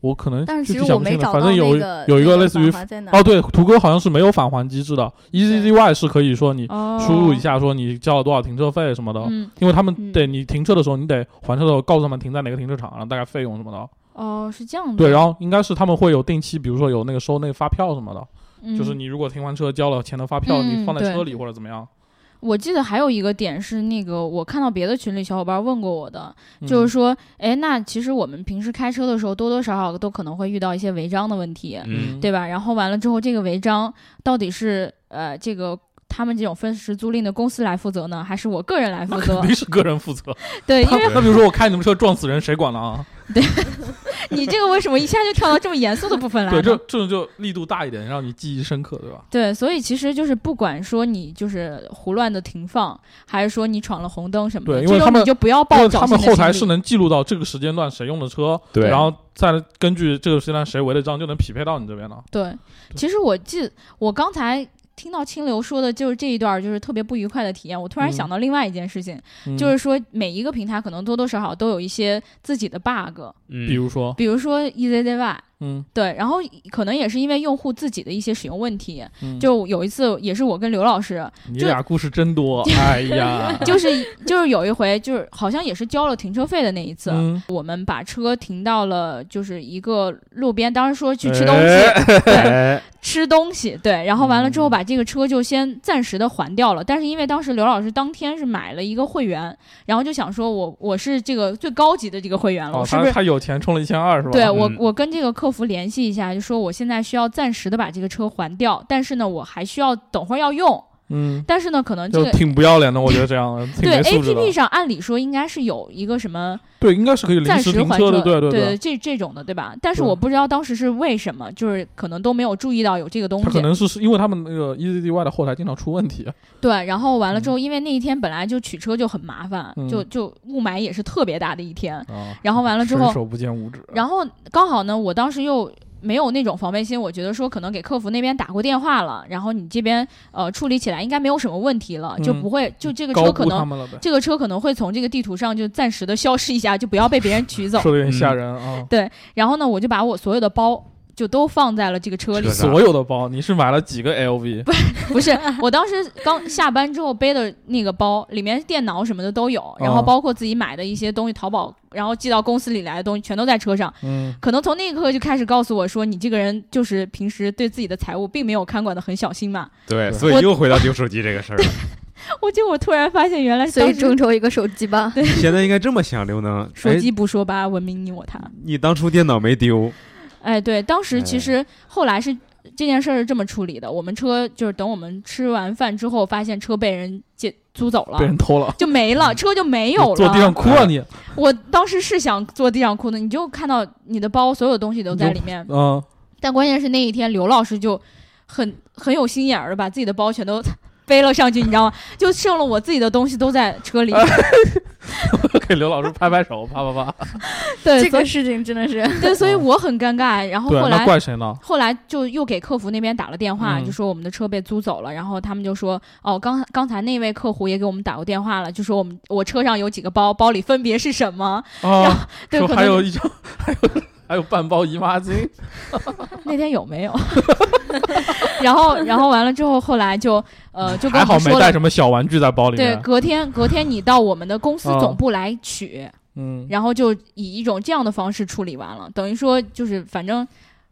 我可能但是不起来，找到反正有那个有一个类似于哦，对，途歌好像是没有返还机制的，EZZY 是可以说你哦，输入一下说你交了多少停车费什么的，嗯，因为他们嗯。对你停车的时候，你得还车的时候告诉他们停在哪个停车场，然后大概费用什么的。哦，是这样的。对，然后应该是他们会有定期，比如说有那个收那个发票什么的，嗯。就是你如果停完车交了钱的发票，嗯你放在车里或者怎么样，我记得还有一个点是那个，我看到别的群里小伙伴问过我的，嗯就是说，哎，那其实我们平时开车的时候，多多少少都可能会遇到一些违章的问题，嗯，对吧？然后完了之后，这个违章到底是呃这个。他们这种分时租赁的公司来负责呢，还是我个人来负责肯？定是个人负责。对，因为那比如说我开你们车撞死人，谁管了啊？对你这个为什么一下就跳到这么严肃的部分来对，这这种就力度大一点，让你记忆深刻，对吧？对，所以其实就是不管说你就是胡乱的停放，还是说你闯了红灯什么的，这种对因为他们你就不要因抱侥为他们后台是能记录到这个时间段谁用的车，对然后再根据这个时间段谁违的章，就能匹配到你这边了。对，其实我记我刚才听到清流说的就是这一段，就是特别不愉快的体验。我突然嗯想到另外一件事情，嗯就是说每一个平台可能多多少少都有一些自己的 bug，嗯比如说，比如说 E EZZY。嗯，对，然后可能也是因为用户自己的一些使用问题，嗯。就有一次也是我跟刘老师，你俩故事真多，哎呀，就是就是有一回就是好像也是交了停车费的那一次，嗯。我们把车停到了就是一个路边，当时说去吃东西，哎对，哎吃东西，对，然后完了之后嗯。把这个车就先暂时的还掉了，但是因为当时刘老师当天是买了一个会员，然后就想说我我是这个最高级的这个会员了，哦，我是不是？他他有钱充了一千二是吧？对我嗯，我跟这个客客服联系一下，就说我现在需要暂时的把这个车还掉，但是呢，我还需要等会儿要用，嗯，但是呢，可能这就个挺不要脸的，我觉得这样 挺对没素质 A P P。上按理说应该是有一个什么对，应该是可以临暂时停车的，对对对。这这种的，对吧？但是我不知道当时是为什么，就是可能都没有注意到有这个东西。他可能是是因为他们那个 EZDY 的后台经常出问题，对，然后完了之后，因为那一天本来就取车就很麻烦，嗯就就雾霾也是特别大的一天。啊，然后完了之后伸手不见五指，然后刚好呢，我当时又没有那种防备心，我觉得说可能给客服那边打过电话了，然后你这边呃处理起来应该没有什么问题了，就嗯不会就这个车可能这个车可能会从这个地图上就暂时的消失一下，就不要被别人取走。说的有点吓嗯人啊。然后呢，我就把我所有的包就都放在了这个车里所有的包，你是买了几个 LV？不是，我当时刚下班之后背的那个包，里面电脑什么的都有，然后哦包括自己买的一些东西，淘宝然后寄到公司里来的东西，全都在车上。嗯，可能从那一刻就开始告诉我说，你这个人就是平时对自己的财务并没有看管的很小心嘛。对，所以又回到丢手机这个事儿了。我就我突然发现，原来所以众筹一个手机吧。对现在应该这么想，刘能，哎，说鸡不说吧，文明你我他。你当初电脑没丢，哎，对，当时其哎实后来是这件事儿是这么处理的，我们车就是等我们吃完饭之后，发现车被人借租走了被。人偷了，就没了，车就没有了。坐地上哭啊你，我当时是想坐地上哭的，你就看到你的包所有东西都在里面，嗯，但关键是那一天刘老师就很很有心眼儿的把自己的包全都背了上去，你知道吗？就剩了我自己的东西都在车里。给刘老师拍拍手，啪啪啪。对，这个事情真的是，对，所以我很尴尬。然后后来怪谁呢？后来就又给客服那边打了电话，嗯就说我们的车被租走了，然后他们就说哦，刚刚才那位客户也给我们打过电话了，就说我们我车上有几个包，包里分别是什么？然后，对，可能还有一张，还有还有半包姨妈巾，那天有没有？然后然后完了之后，后来就呃 就跟还好没带。什么小玩具在包里对，隔天隔天你到我们的公司啊总部来取，嗯，然后就以一种这样的方式处理完了，等于说就是反正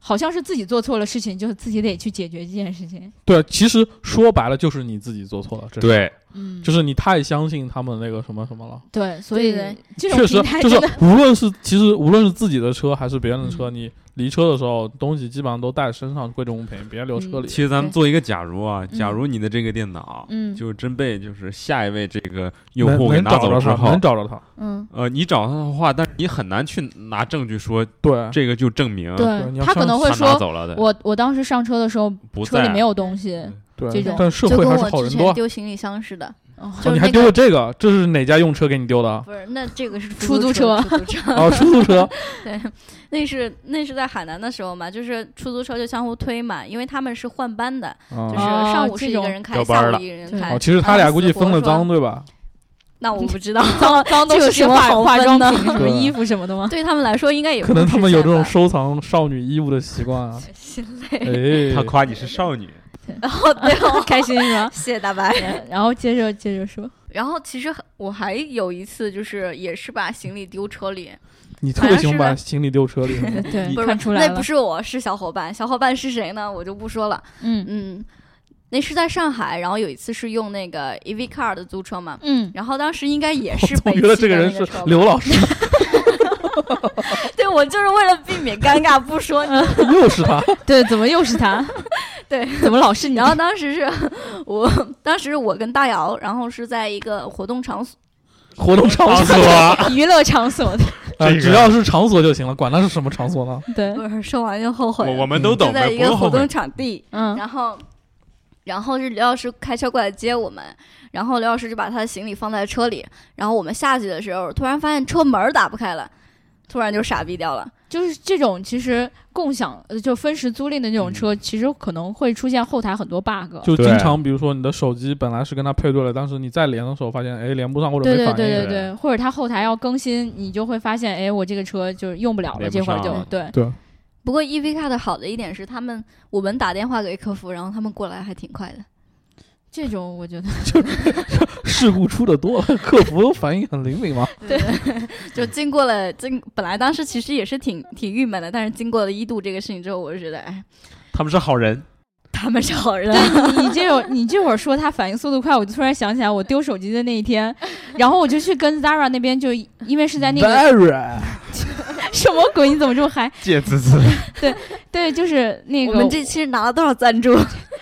好像是自己做错了事情，就是自己得去解决这件事情。对，其实说白了就是你自己做错了，这，对，嗯，就是你太相信他们那个什么什么了。对，所以对这种确实，就是无论是其实无论是自己的车还是别人的车，嗯。你离车的时候东西基本上都带身上，贵重物品别留车里。其实咱们做一个假如啊，嗯假如你的这个电脑，嗯就真被就是下一位这个用户给拿走之后能，找着他。嗯，呃，你找他的话，但是你很难去拿证据说对，这个就证明对他可能会说，走了的，我我当时上车的时候车里没有东西，对，这种但社会还是就跟我之好人多。前丢行李箱似的。哦哦，你还丢就是那个了这个？这是哪家用车给你丢的？不是，那这个是出租租车，出租车。哦，出租车。对，那是那是在海南的时候嘛，就是出租车就相互推嘛，因为他们是换班的，就是上午是一个人开，班了下午一个人开。哦，其实他俩估计分了赃，对吧？那我不知道，脏脏都是化什么化妆品、什么衣服什么的吗？对他们来说应该也可能他们有这种收藏少女衣物的习惯啊。心累。哎，他夸你是少女，然后对 哦，开心是吧？谢谢大白。然后接着接着说，然后其实我还有一次，就是也是把行李丢车里，你特别喜欢把行李丢车里，对，不是看出来了，那不是我，是小伙伴。小伙伴是谁呢？我就不说了。嗯嗯，那是在上海，然后有一次是用那个 EV Car 的租车嘛，嗯，然后当时应该也是总北汽觉得这个人是刘老师，对我就是为了避免尴尬不说你。又是他。对，怎么又是他？对，怎么老是你？然后当时是我，当时我跟大姚，然后是在一个活动场所，活动场所，娱乐场所的，啊只要是场所就行了，管它是什么场所呢？对，不是说完就后悔。我我们都懂，就在一个活动。场地，嗯，然后，然后是刘老师开车过来接我们，然后刘老师就把他的行李放在车里，然后我们下去的时候，突然发现车门打不开了，突然就傻逼掉了。就是这种其实共享呃就分时租赁的这种车，其实可能会出现后台很多 bug。就经常，比如说你的手机本来是跟它配对了，但是你再连的时候发现，哎，连不上或者对对没反应。对对对，或者它后台要更新，你就会发现，哎，我这个车就是用不了了，这会儿就对。对不过 EV 卡的好的一点是，他们我们打电话给客服，然后他们过来还挺快的。这种我觉得 就，事故出的多，客服反应很灵敏嘛。对，就经过了经，本来当时其实也是挺挺郁闷的，但是经过了一度这个事情之后，我就觉得，哎，他们是好人，他们是好人。对你这会儿你这会儿说他反应速度快，我就突然想起来我丢手机的那一天，然后我就去跟 Zara 那边，就因为是在那个什么鬼，你怎么这么嗨？贱滋滋。对，就是那个我们这期拿了多少赞助？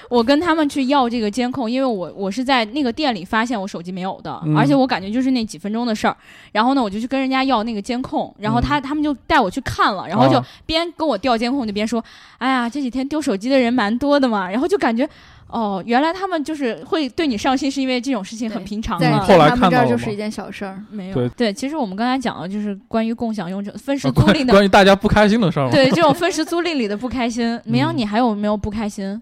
我跟他们去要这个监控，因为我我是在那个店里发现我手机没有的，嗯而且我感觉就是那几分钟的事儿。然后呢，我就去跟人家要那个监控，然后他、他们就带我去看了，然后就啊边跟我调监控就边说：“哎呀，这几天丢手机的人蛮多的嘛。”然后就感觉。哦，原来他们就是会对你上心，是因为这种事情很平常在嘛。后来他们这看到了吗儿就是一件小事儿。没有对对，其实我们刚才讲的就是关于共享用车、分时啊租赁 的，关关于大家不开心的事儿嘛。对这种分时租赁里的不开心。明阳，嗯你还有没有不开心？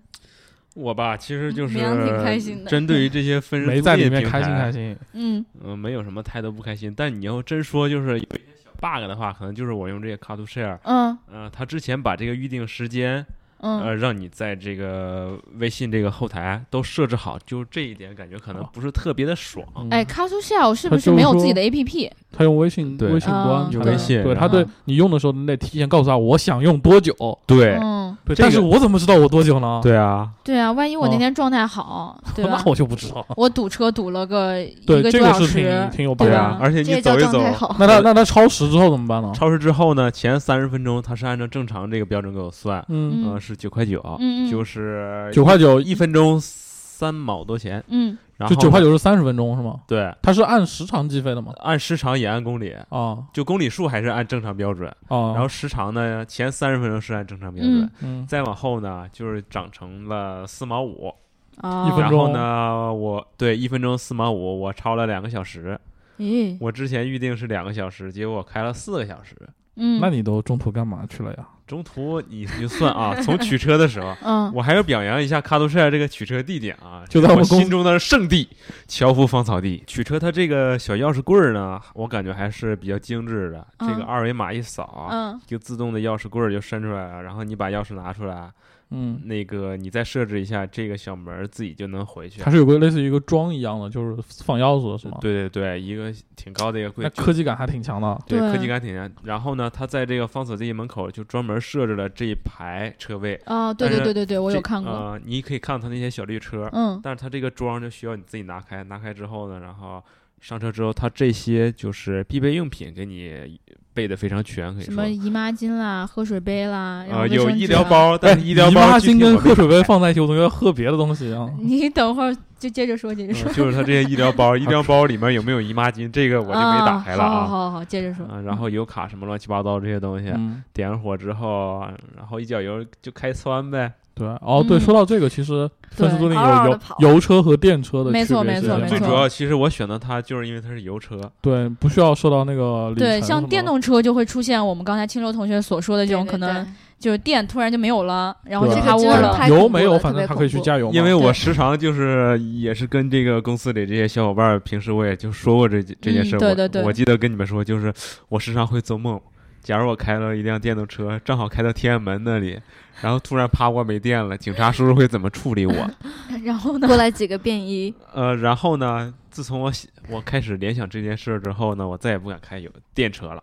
我吧，其实就 是开心的针对于这些分时租赁平在里面开心开心。嗯嗯，没有什么太多不开心。但你要真说就是有一些小 bug 的话，可能就是我用这个 Car to Share，嗯呃，他之前把这个预定时间，嗯，呃，让你在这个微信这个后台都设置好，就这一点感觉可能哦不是特别的爽。嗯哎 c a s o Shell 是不是没有自己的 APP？他用微信微信端啊，他的用微信对他对你用的时候，你得提前告诉他我想用多久。对嗯，对，但是我怎么知道我多久呢？对啊，对啊，万一我那哦天状态好，对吧那？我就不知道。我堵车堵了个一对，个多小这个是挺时，挺有办法对啊，而且这叫你走一走，状态好。那他那他超时之后怎么办呢？超时之后呢，前三十分钟它是按照正常这个标准给我算，嗯，是九块九，嗯嗯。就是九块九一分钟三毛多钱，嗯。然后就九块，九是三十分钟是吗？对，它是按时长计费的吗？按时长也按公里，啊。就公里数还是按正常标准，啊，然后时长呢，前三十分钟是按正常标准，嗯。嗯。再往后呢就是涨成了四毛五，啊，一分然后钟呢，我对一分钟四毛五，我超了两个小时，咦，我之前预定是两个小时，结果我开了四个小时。嗯，那你都中途干嘛去了呀？中途你算啊，从取车的时候，嗯我还要表扬一下卡杜帅这个取车地点啊，就在我们心中的圣地——樵夫芳草地。取车它这个小钥匙柜儿呢，我感觉还是比较精致的。这个嗯二维码一扫，嗯就自动的钥匙柜儿就伸出来了，然后你把钥匙拿出来，嗯，那个你再设置一下，这个小门儿自己就能回去它。是有个类似于一个桩一样的，就是放钥匙的是吗？，对对对，一个挺高的一个柜那科技感还挺强的。对对科技感挺强。然后呢，它在这个方所地门口就专门设置了这一排车位。啊，对对对对对，我有看过，呃，你可以看到它那些小绿车，嗯但是它这个桩就需要你自己拿开，拿开之后呢，然后上车之后，它这些就是必备用品给你备的非常全，可以说什么。姨妈巾啦、喝水杯啦，然后呃，有医。疗包，但是医疗姨包姨妈巾跟喝水杯放在一起，我总觉得喝别的东西啊。你等会儿就接着说，接着说嗯。就是他这些医疗包，医疗包里面有没有姨妈巾，这个我就没打开了啊。好啊。好好好，接着说。啊，然后油卡什么乱七八糟这些东西，嗯，点上火之后，然后一脚油就开窜呗。对。哦，对，嗯说到这个，其实分时租赁嗷嗷有油地跑油车和电车的没错区别是这样没错没错最主要，其实我选择它就是因为它是油车。对，不需要受到那个里对，程什么像电动车就会出现我们刚才青州同学所说的这种可能就是电突然就没有了，然后就对趴窝了。这个真的太油没有，反正他可以去恐怖加油嘛。因为我时常就是也是跟这个公司里这些小伙伴儿，平时我也就说过这这件事儿。我嗯对对对我记得跟你们说，就是我时常会做梦，假如我开了一辆电动车，正好开到天安门那里，然后突然趴窝没电了，警察叔叔会怎么处理我？然后呢？过来几个便衣，呃，然后呢，自从我喜我开始联想这件事儿之后呢，我再也不敢开油电车了，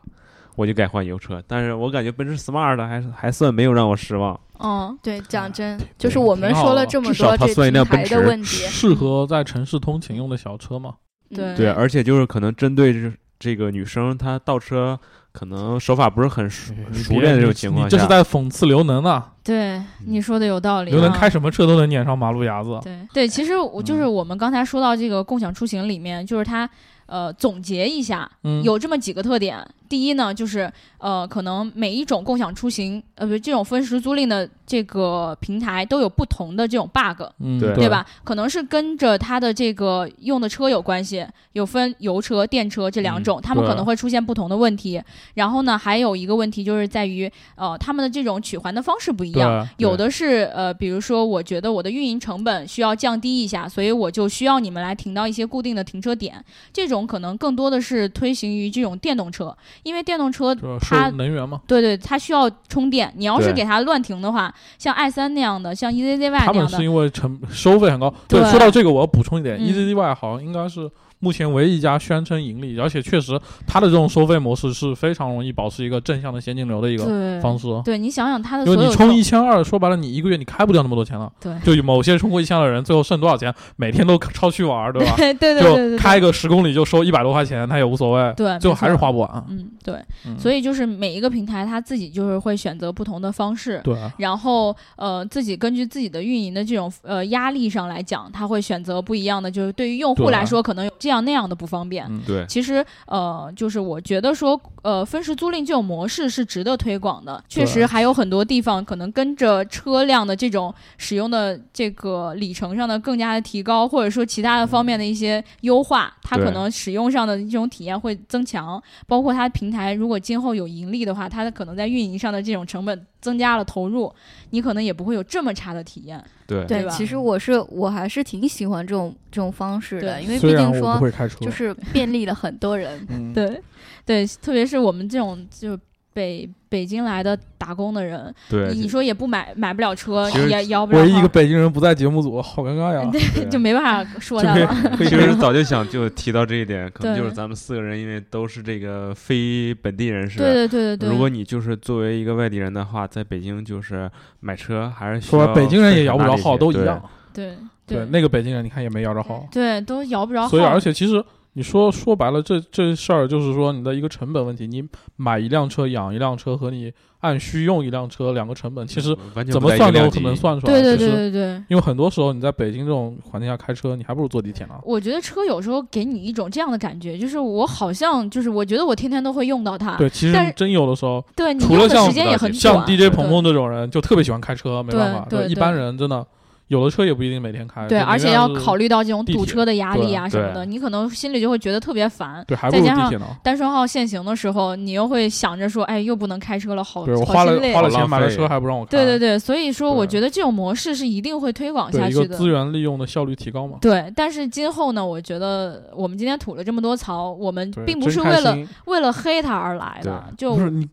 我就改换油车。但是我感觉奔驰 Smart 还是还算没有让我失望。嗯，对，讲真，挺就是我们说了这么多这它算一辆奔驰的问题，适合在城市通勤用的小车嘛。嗯对对，而且就是可能针对这这个女生，她倒车可能手法不是很熟熟练的这种情况下，你这是在讽刺刘能啊！对，你说的有道理、啊。刘能开什么车都能撵上马路牙子。对对，其实我就是嗯我们刚才说到这个共享出行里面，就是它呃总结一下，嗯，有这么几个特点。第一呢，就是呃，可能每一种共享出行，呃，不，这种分时租赁的这个平台都有不同的这种 bug，嗯，对对吧？可能是跟着它的这个用的车有关系，有分油车、电车这两种，他们可能会出现不同的问题。然后呢，还有一个问题就是在于，呃，他们的这种取还的方式不一样。有的是呃，比如说，我觉得我的运营成本需要降低一下，所以我就需要你们来停到一些固定的停车点。这种可能更多的是推行于这种电动车，因为电动车就它能源嘛。对对，它需要充电。你要是给它乱停的话，像 i 三那样的，像 E EZZY 那样的，他们是因为成收费很高。对，对说到这个，我要补充一点嗯，EZZY 好像应该是目前唯一一家宣称盈利，而且确实它的这种收费模式是非常容易保持一个正向的现金流的一个方式。对，你想想它的因为你充一千二，说白了，你一个月你开不掉那么多钱了。对就某些充过一千的人，最后剩多少钱？每天都超去玩儿，对吧？对对对对对就开个十公里就收一百多块钱，他也无所谓，对，最后还是花不完。嗯，对，嗯所以就是每一个平台他自己就是会选择不同的方式，对，然后呃自己根据自己的运营的这种呃压力上来讲，他会选择不一样的，就是对于用户来说可能有这样那样的不方便。嗯，对其实，呃，就是我觉得说，呃，分时租赁这种模式是值得推广的。确实，还有很多地方可能跟着车辆的这种使用的这个里程上的更加的提高，或者说其他的方面的一些优化，它可能使用上的这种体验会增强。包括它平台如果今后有盈利的话，它可能在运营上的这种成本增加了投入，你可能也不会有这么差的体验。对对吧其实我是我还是挺喜欢这种这种方式的，对因为毕竟说就是便利了很多人。嗯，对，对，特别是我们这种就北北京来的打工的人，对，你说也不买买不了车，也摇不了唯一一个，北京人不在节目组，好尴尬呀。对就没办法说就可以他了。其实早就想就提到这一点，可能就是咱们四个人，因为都是这个非本地人士。对对对对对，如果你就是作为一个外地人的话，在北京就是买车还是说北京人也摇不着号，都一样。对对，那个北京人你看也没摇着号，对都摇不着号，所以而且其实你说说白了，这这事儿就是说你的一个成本问题。你买一辆车、养一辆车和你按需用一辆车两个成本，其实怎么算都可能算出来。对对其实对对对。因为很多时候你在北京这种环境下开车，你还不如坐地铁呢。我觉得车有时候给你一种这样的感觉，就是我好像就是我觉得我天天都会用到它，对，其实真有的时候，对除了像时间也很像。DJ 鹏鹏这种人就特别喜欢开车，没对办法。对一般人真的有的车也不一定每天开。对，而且要考虑到这种堵车的压力啊什么的，你可能心里就会觉得特别烦。对，还不如再加上地铁呢。单双号限行的时候，你又会想着说，哎，又不能开车了，好对我花了好心累啊。花了钱买了车，还不让我开。对对对，所以说我觉得这种模式是一定会推广下去的。一个资源利用的效率提高嘛。对，但是今后呢，我觉得我们今天吐了这么多槽，我们，并不是为了为了黑他而来的，就不是你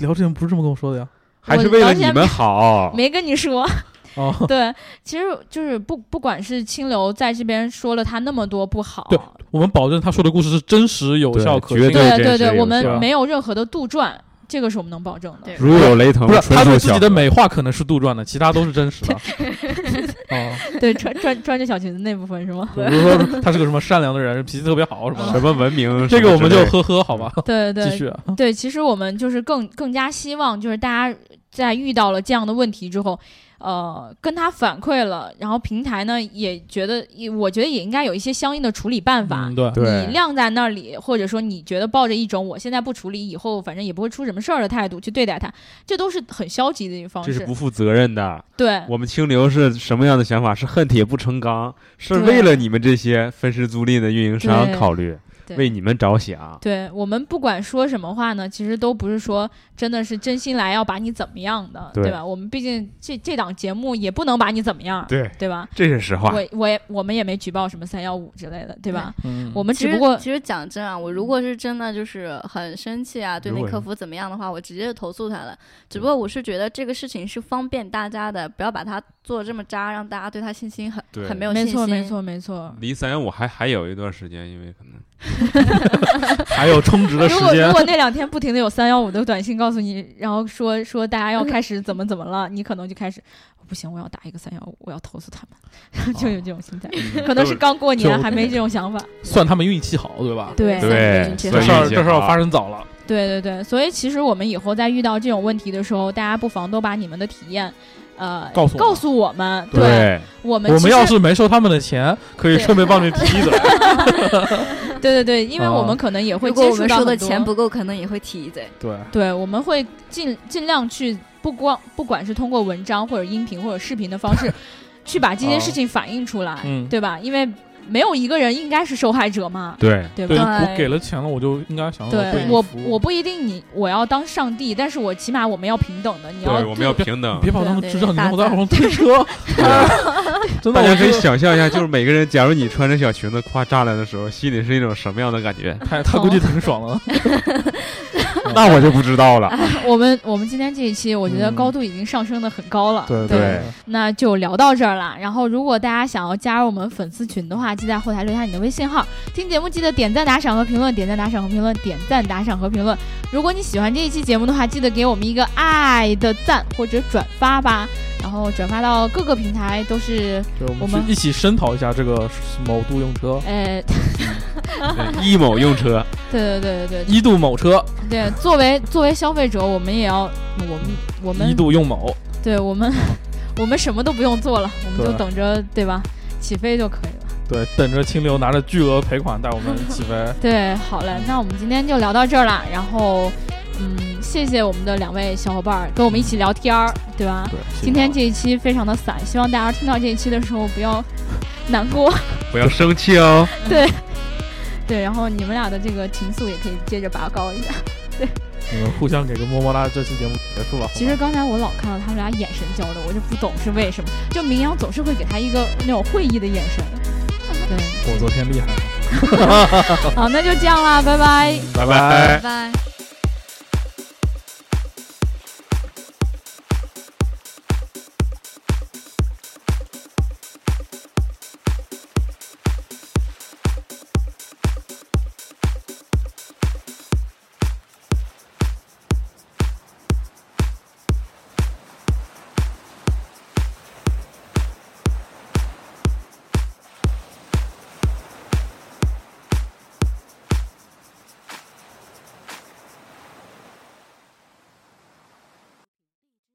聊之前不是这么跟我说的呀？还是为了你们好。没跟你说。哦，对，其实就是不不管是清流在这边说了他那么多不好，对我们保证他说的故事是真实有效可信对。对对对，我们没有任何的杜撰，这个是我们能保证的。如有雷同，不是他对自己的美化可能是杜撰的，其他都是真实的。哦，对，穿穿穿着小裙子那部分是吗？比如说他是个什么善良的人，脾气特别好什么的，什么文明，这个我们就呵呵好吧，对对继续啊。对，其实我们就是更更加希望，就是大家在遇到了这样的问题之后，呃，跟他反馈了，然后平台呢也觉得，也我觉得也应该有一些相应的处理办法。嗯，对，你晾在那里，或者说你觉得抱着一种我现在不处理，以后反正也不会出什么事儿的态度去对待他，这都是很消极的一个方式。这是不负责任的。对我们清流是什么样的想法？是恨铁不成钢，是为了你们这些分时租赁的运营商考虑。对为你们着想。对我们不管说什么话呢，其实都不是说真的是真心来要把你怎么样的，对对吧？我们毕竟这这档节目也不能把你怎么样，对，对吧？这是实话。我我也我们也没举报什么三幺五之类的，对吧？嗯，我们只不过其实讲真啊，我如果是真的就是很生气啊，对那客服怎么样的话，我直接就投诉他了。只不过我是觉得这个事情是方便大家的，不要把它做得这么渣，让大家对他信心很很没有信心。没错没错没错。离三幺五还还有一段时间，因为可能 还有充值的时间如果如，果那两天不停的有三幺五的短信告诉你，然后说说大家要开始怎么怎么了，你可能就开始不行，我要打一个三幺五，我要投诉他们，就有这种心态。嗯 可能是刚过年还没这种想法。算他们运气好，对吧？对对这事儿这事儿好发生早了，对对对，所以其实我们以后在遇到这种问题的时候，大家不妨都把你们的体验，呃，告诉告诉我们。对我们我们要是没收他们的钱，可以顺便帮你提一嘴。对对对，因为啊我们可能也会如果接我们收的很多钱不够，可能也会提一嘴。对，对，我们会尽尽量去不光不管是通过文章或者音频或者视频的方式，去把这些事情反映出来，嗯对吧？因为没有一个人应该是受害者嘛，对对对？我给了钱了，我就应该想要对我我不一定你我要当上帝，但是我起码我们要平等的，你要对，我们要平等。别把他们对知道你让我在网上推车，真的，大家可以想象一下，就是每个人，假如你穿着小裙子夸栅栏的时候，心里是一种什么样的感觉？他他估计挺爽的。那我就不知道了。我们我们今天这一期，我觉得嗯高度已经上升的很高了。对对那就聊到这儿了。然后，如果大家想要加入我们粉丝群的话，记得在后台留下你的微信号。听节目记得点赞、打赏和评论，点赞、打赏和评论，点赞、打赏和评论。如果你喜欢这一期节目的话，记得给我们一个爱的赞或者转发吧。然后转发到各个平台都是，就我我们一起声讨一下这个某度用车，呃，一某用车，对对对对对一度某车，对，作为作为消费者，我们也要，我们我们一度用某，对我们 我们什么都不用做了，我们就等着对吧？起飞就可以了。对，等着清流拿着巨额赔款带我们起飞。对，好嘞，那我们今天就聊到这儿了。然后，嗯，谢谢我们的两位小伙伴儿跟我们一起聊天儿，对吧？对，今天这一期非常的散，希望大家听到这一期的时候不要难过。不要生气哦。对，对，然后你们俩的这个情愫也可以接着拔高一下。对你们互相给个么么哒，这期节目结束吧其实刚才我老看到他们俩眼神交流，我就不懂是为什么。就明阳总是会给他一个那种会意的眼神。对，我昨天厉害了，好，那就这样啦，拜拜。拜拜拜拜。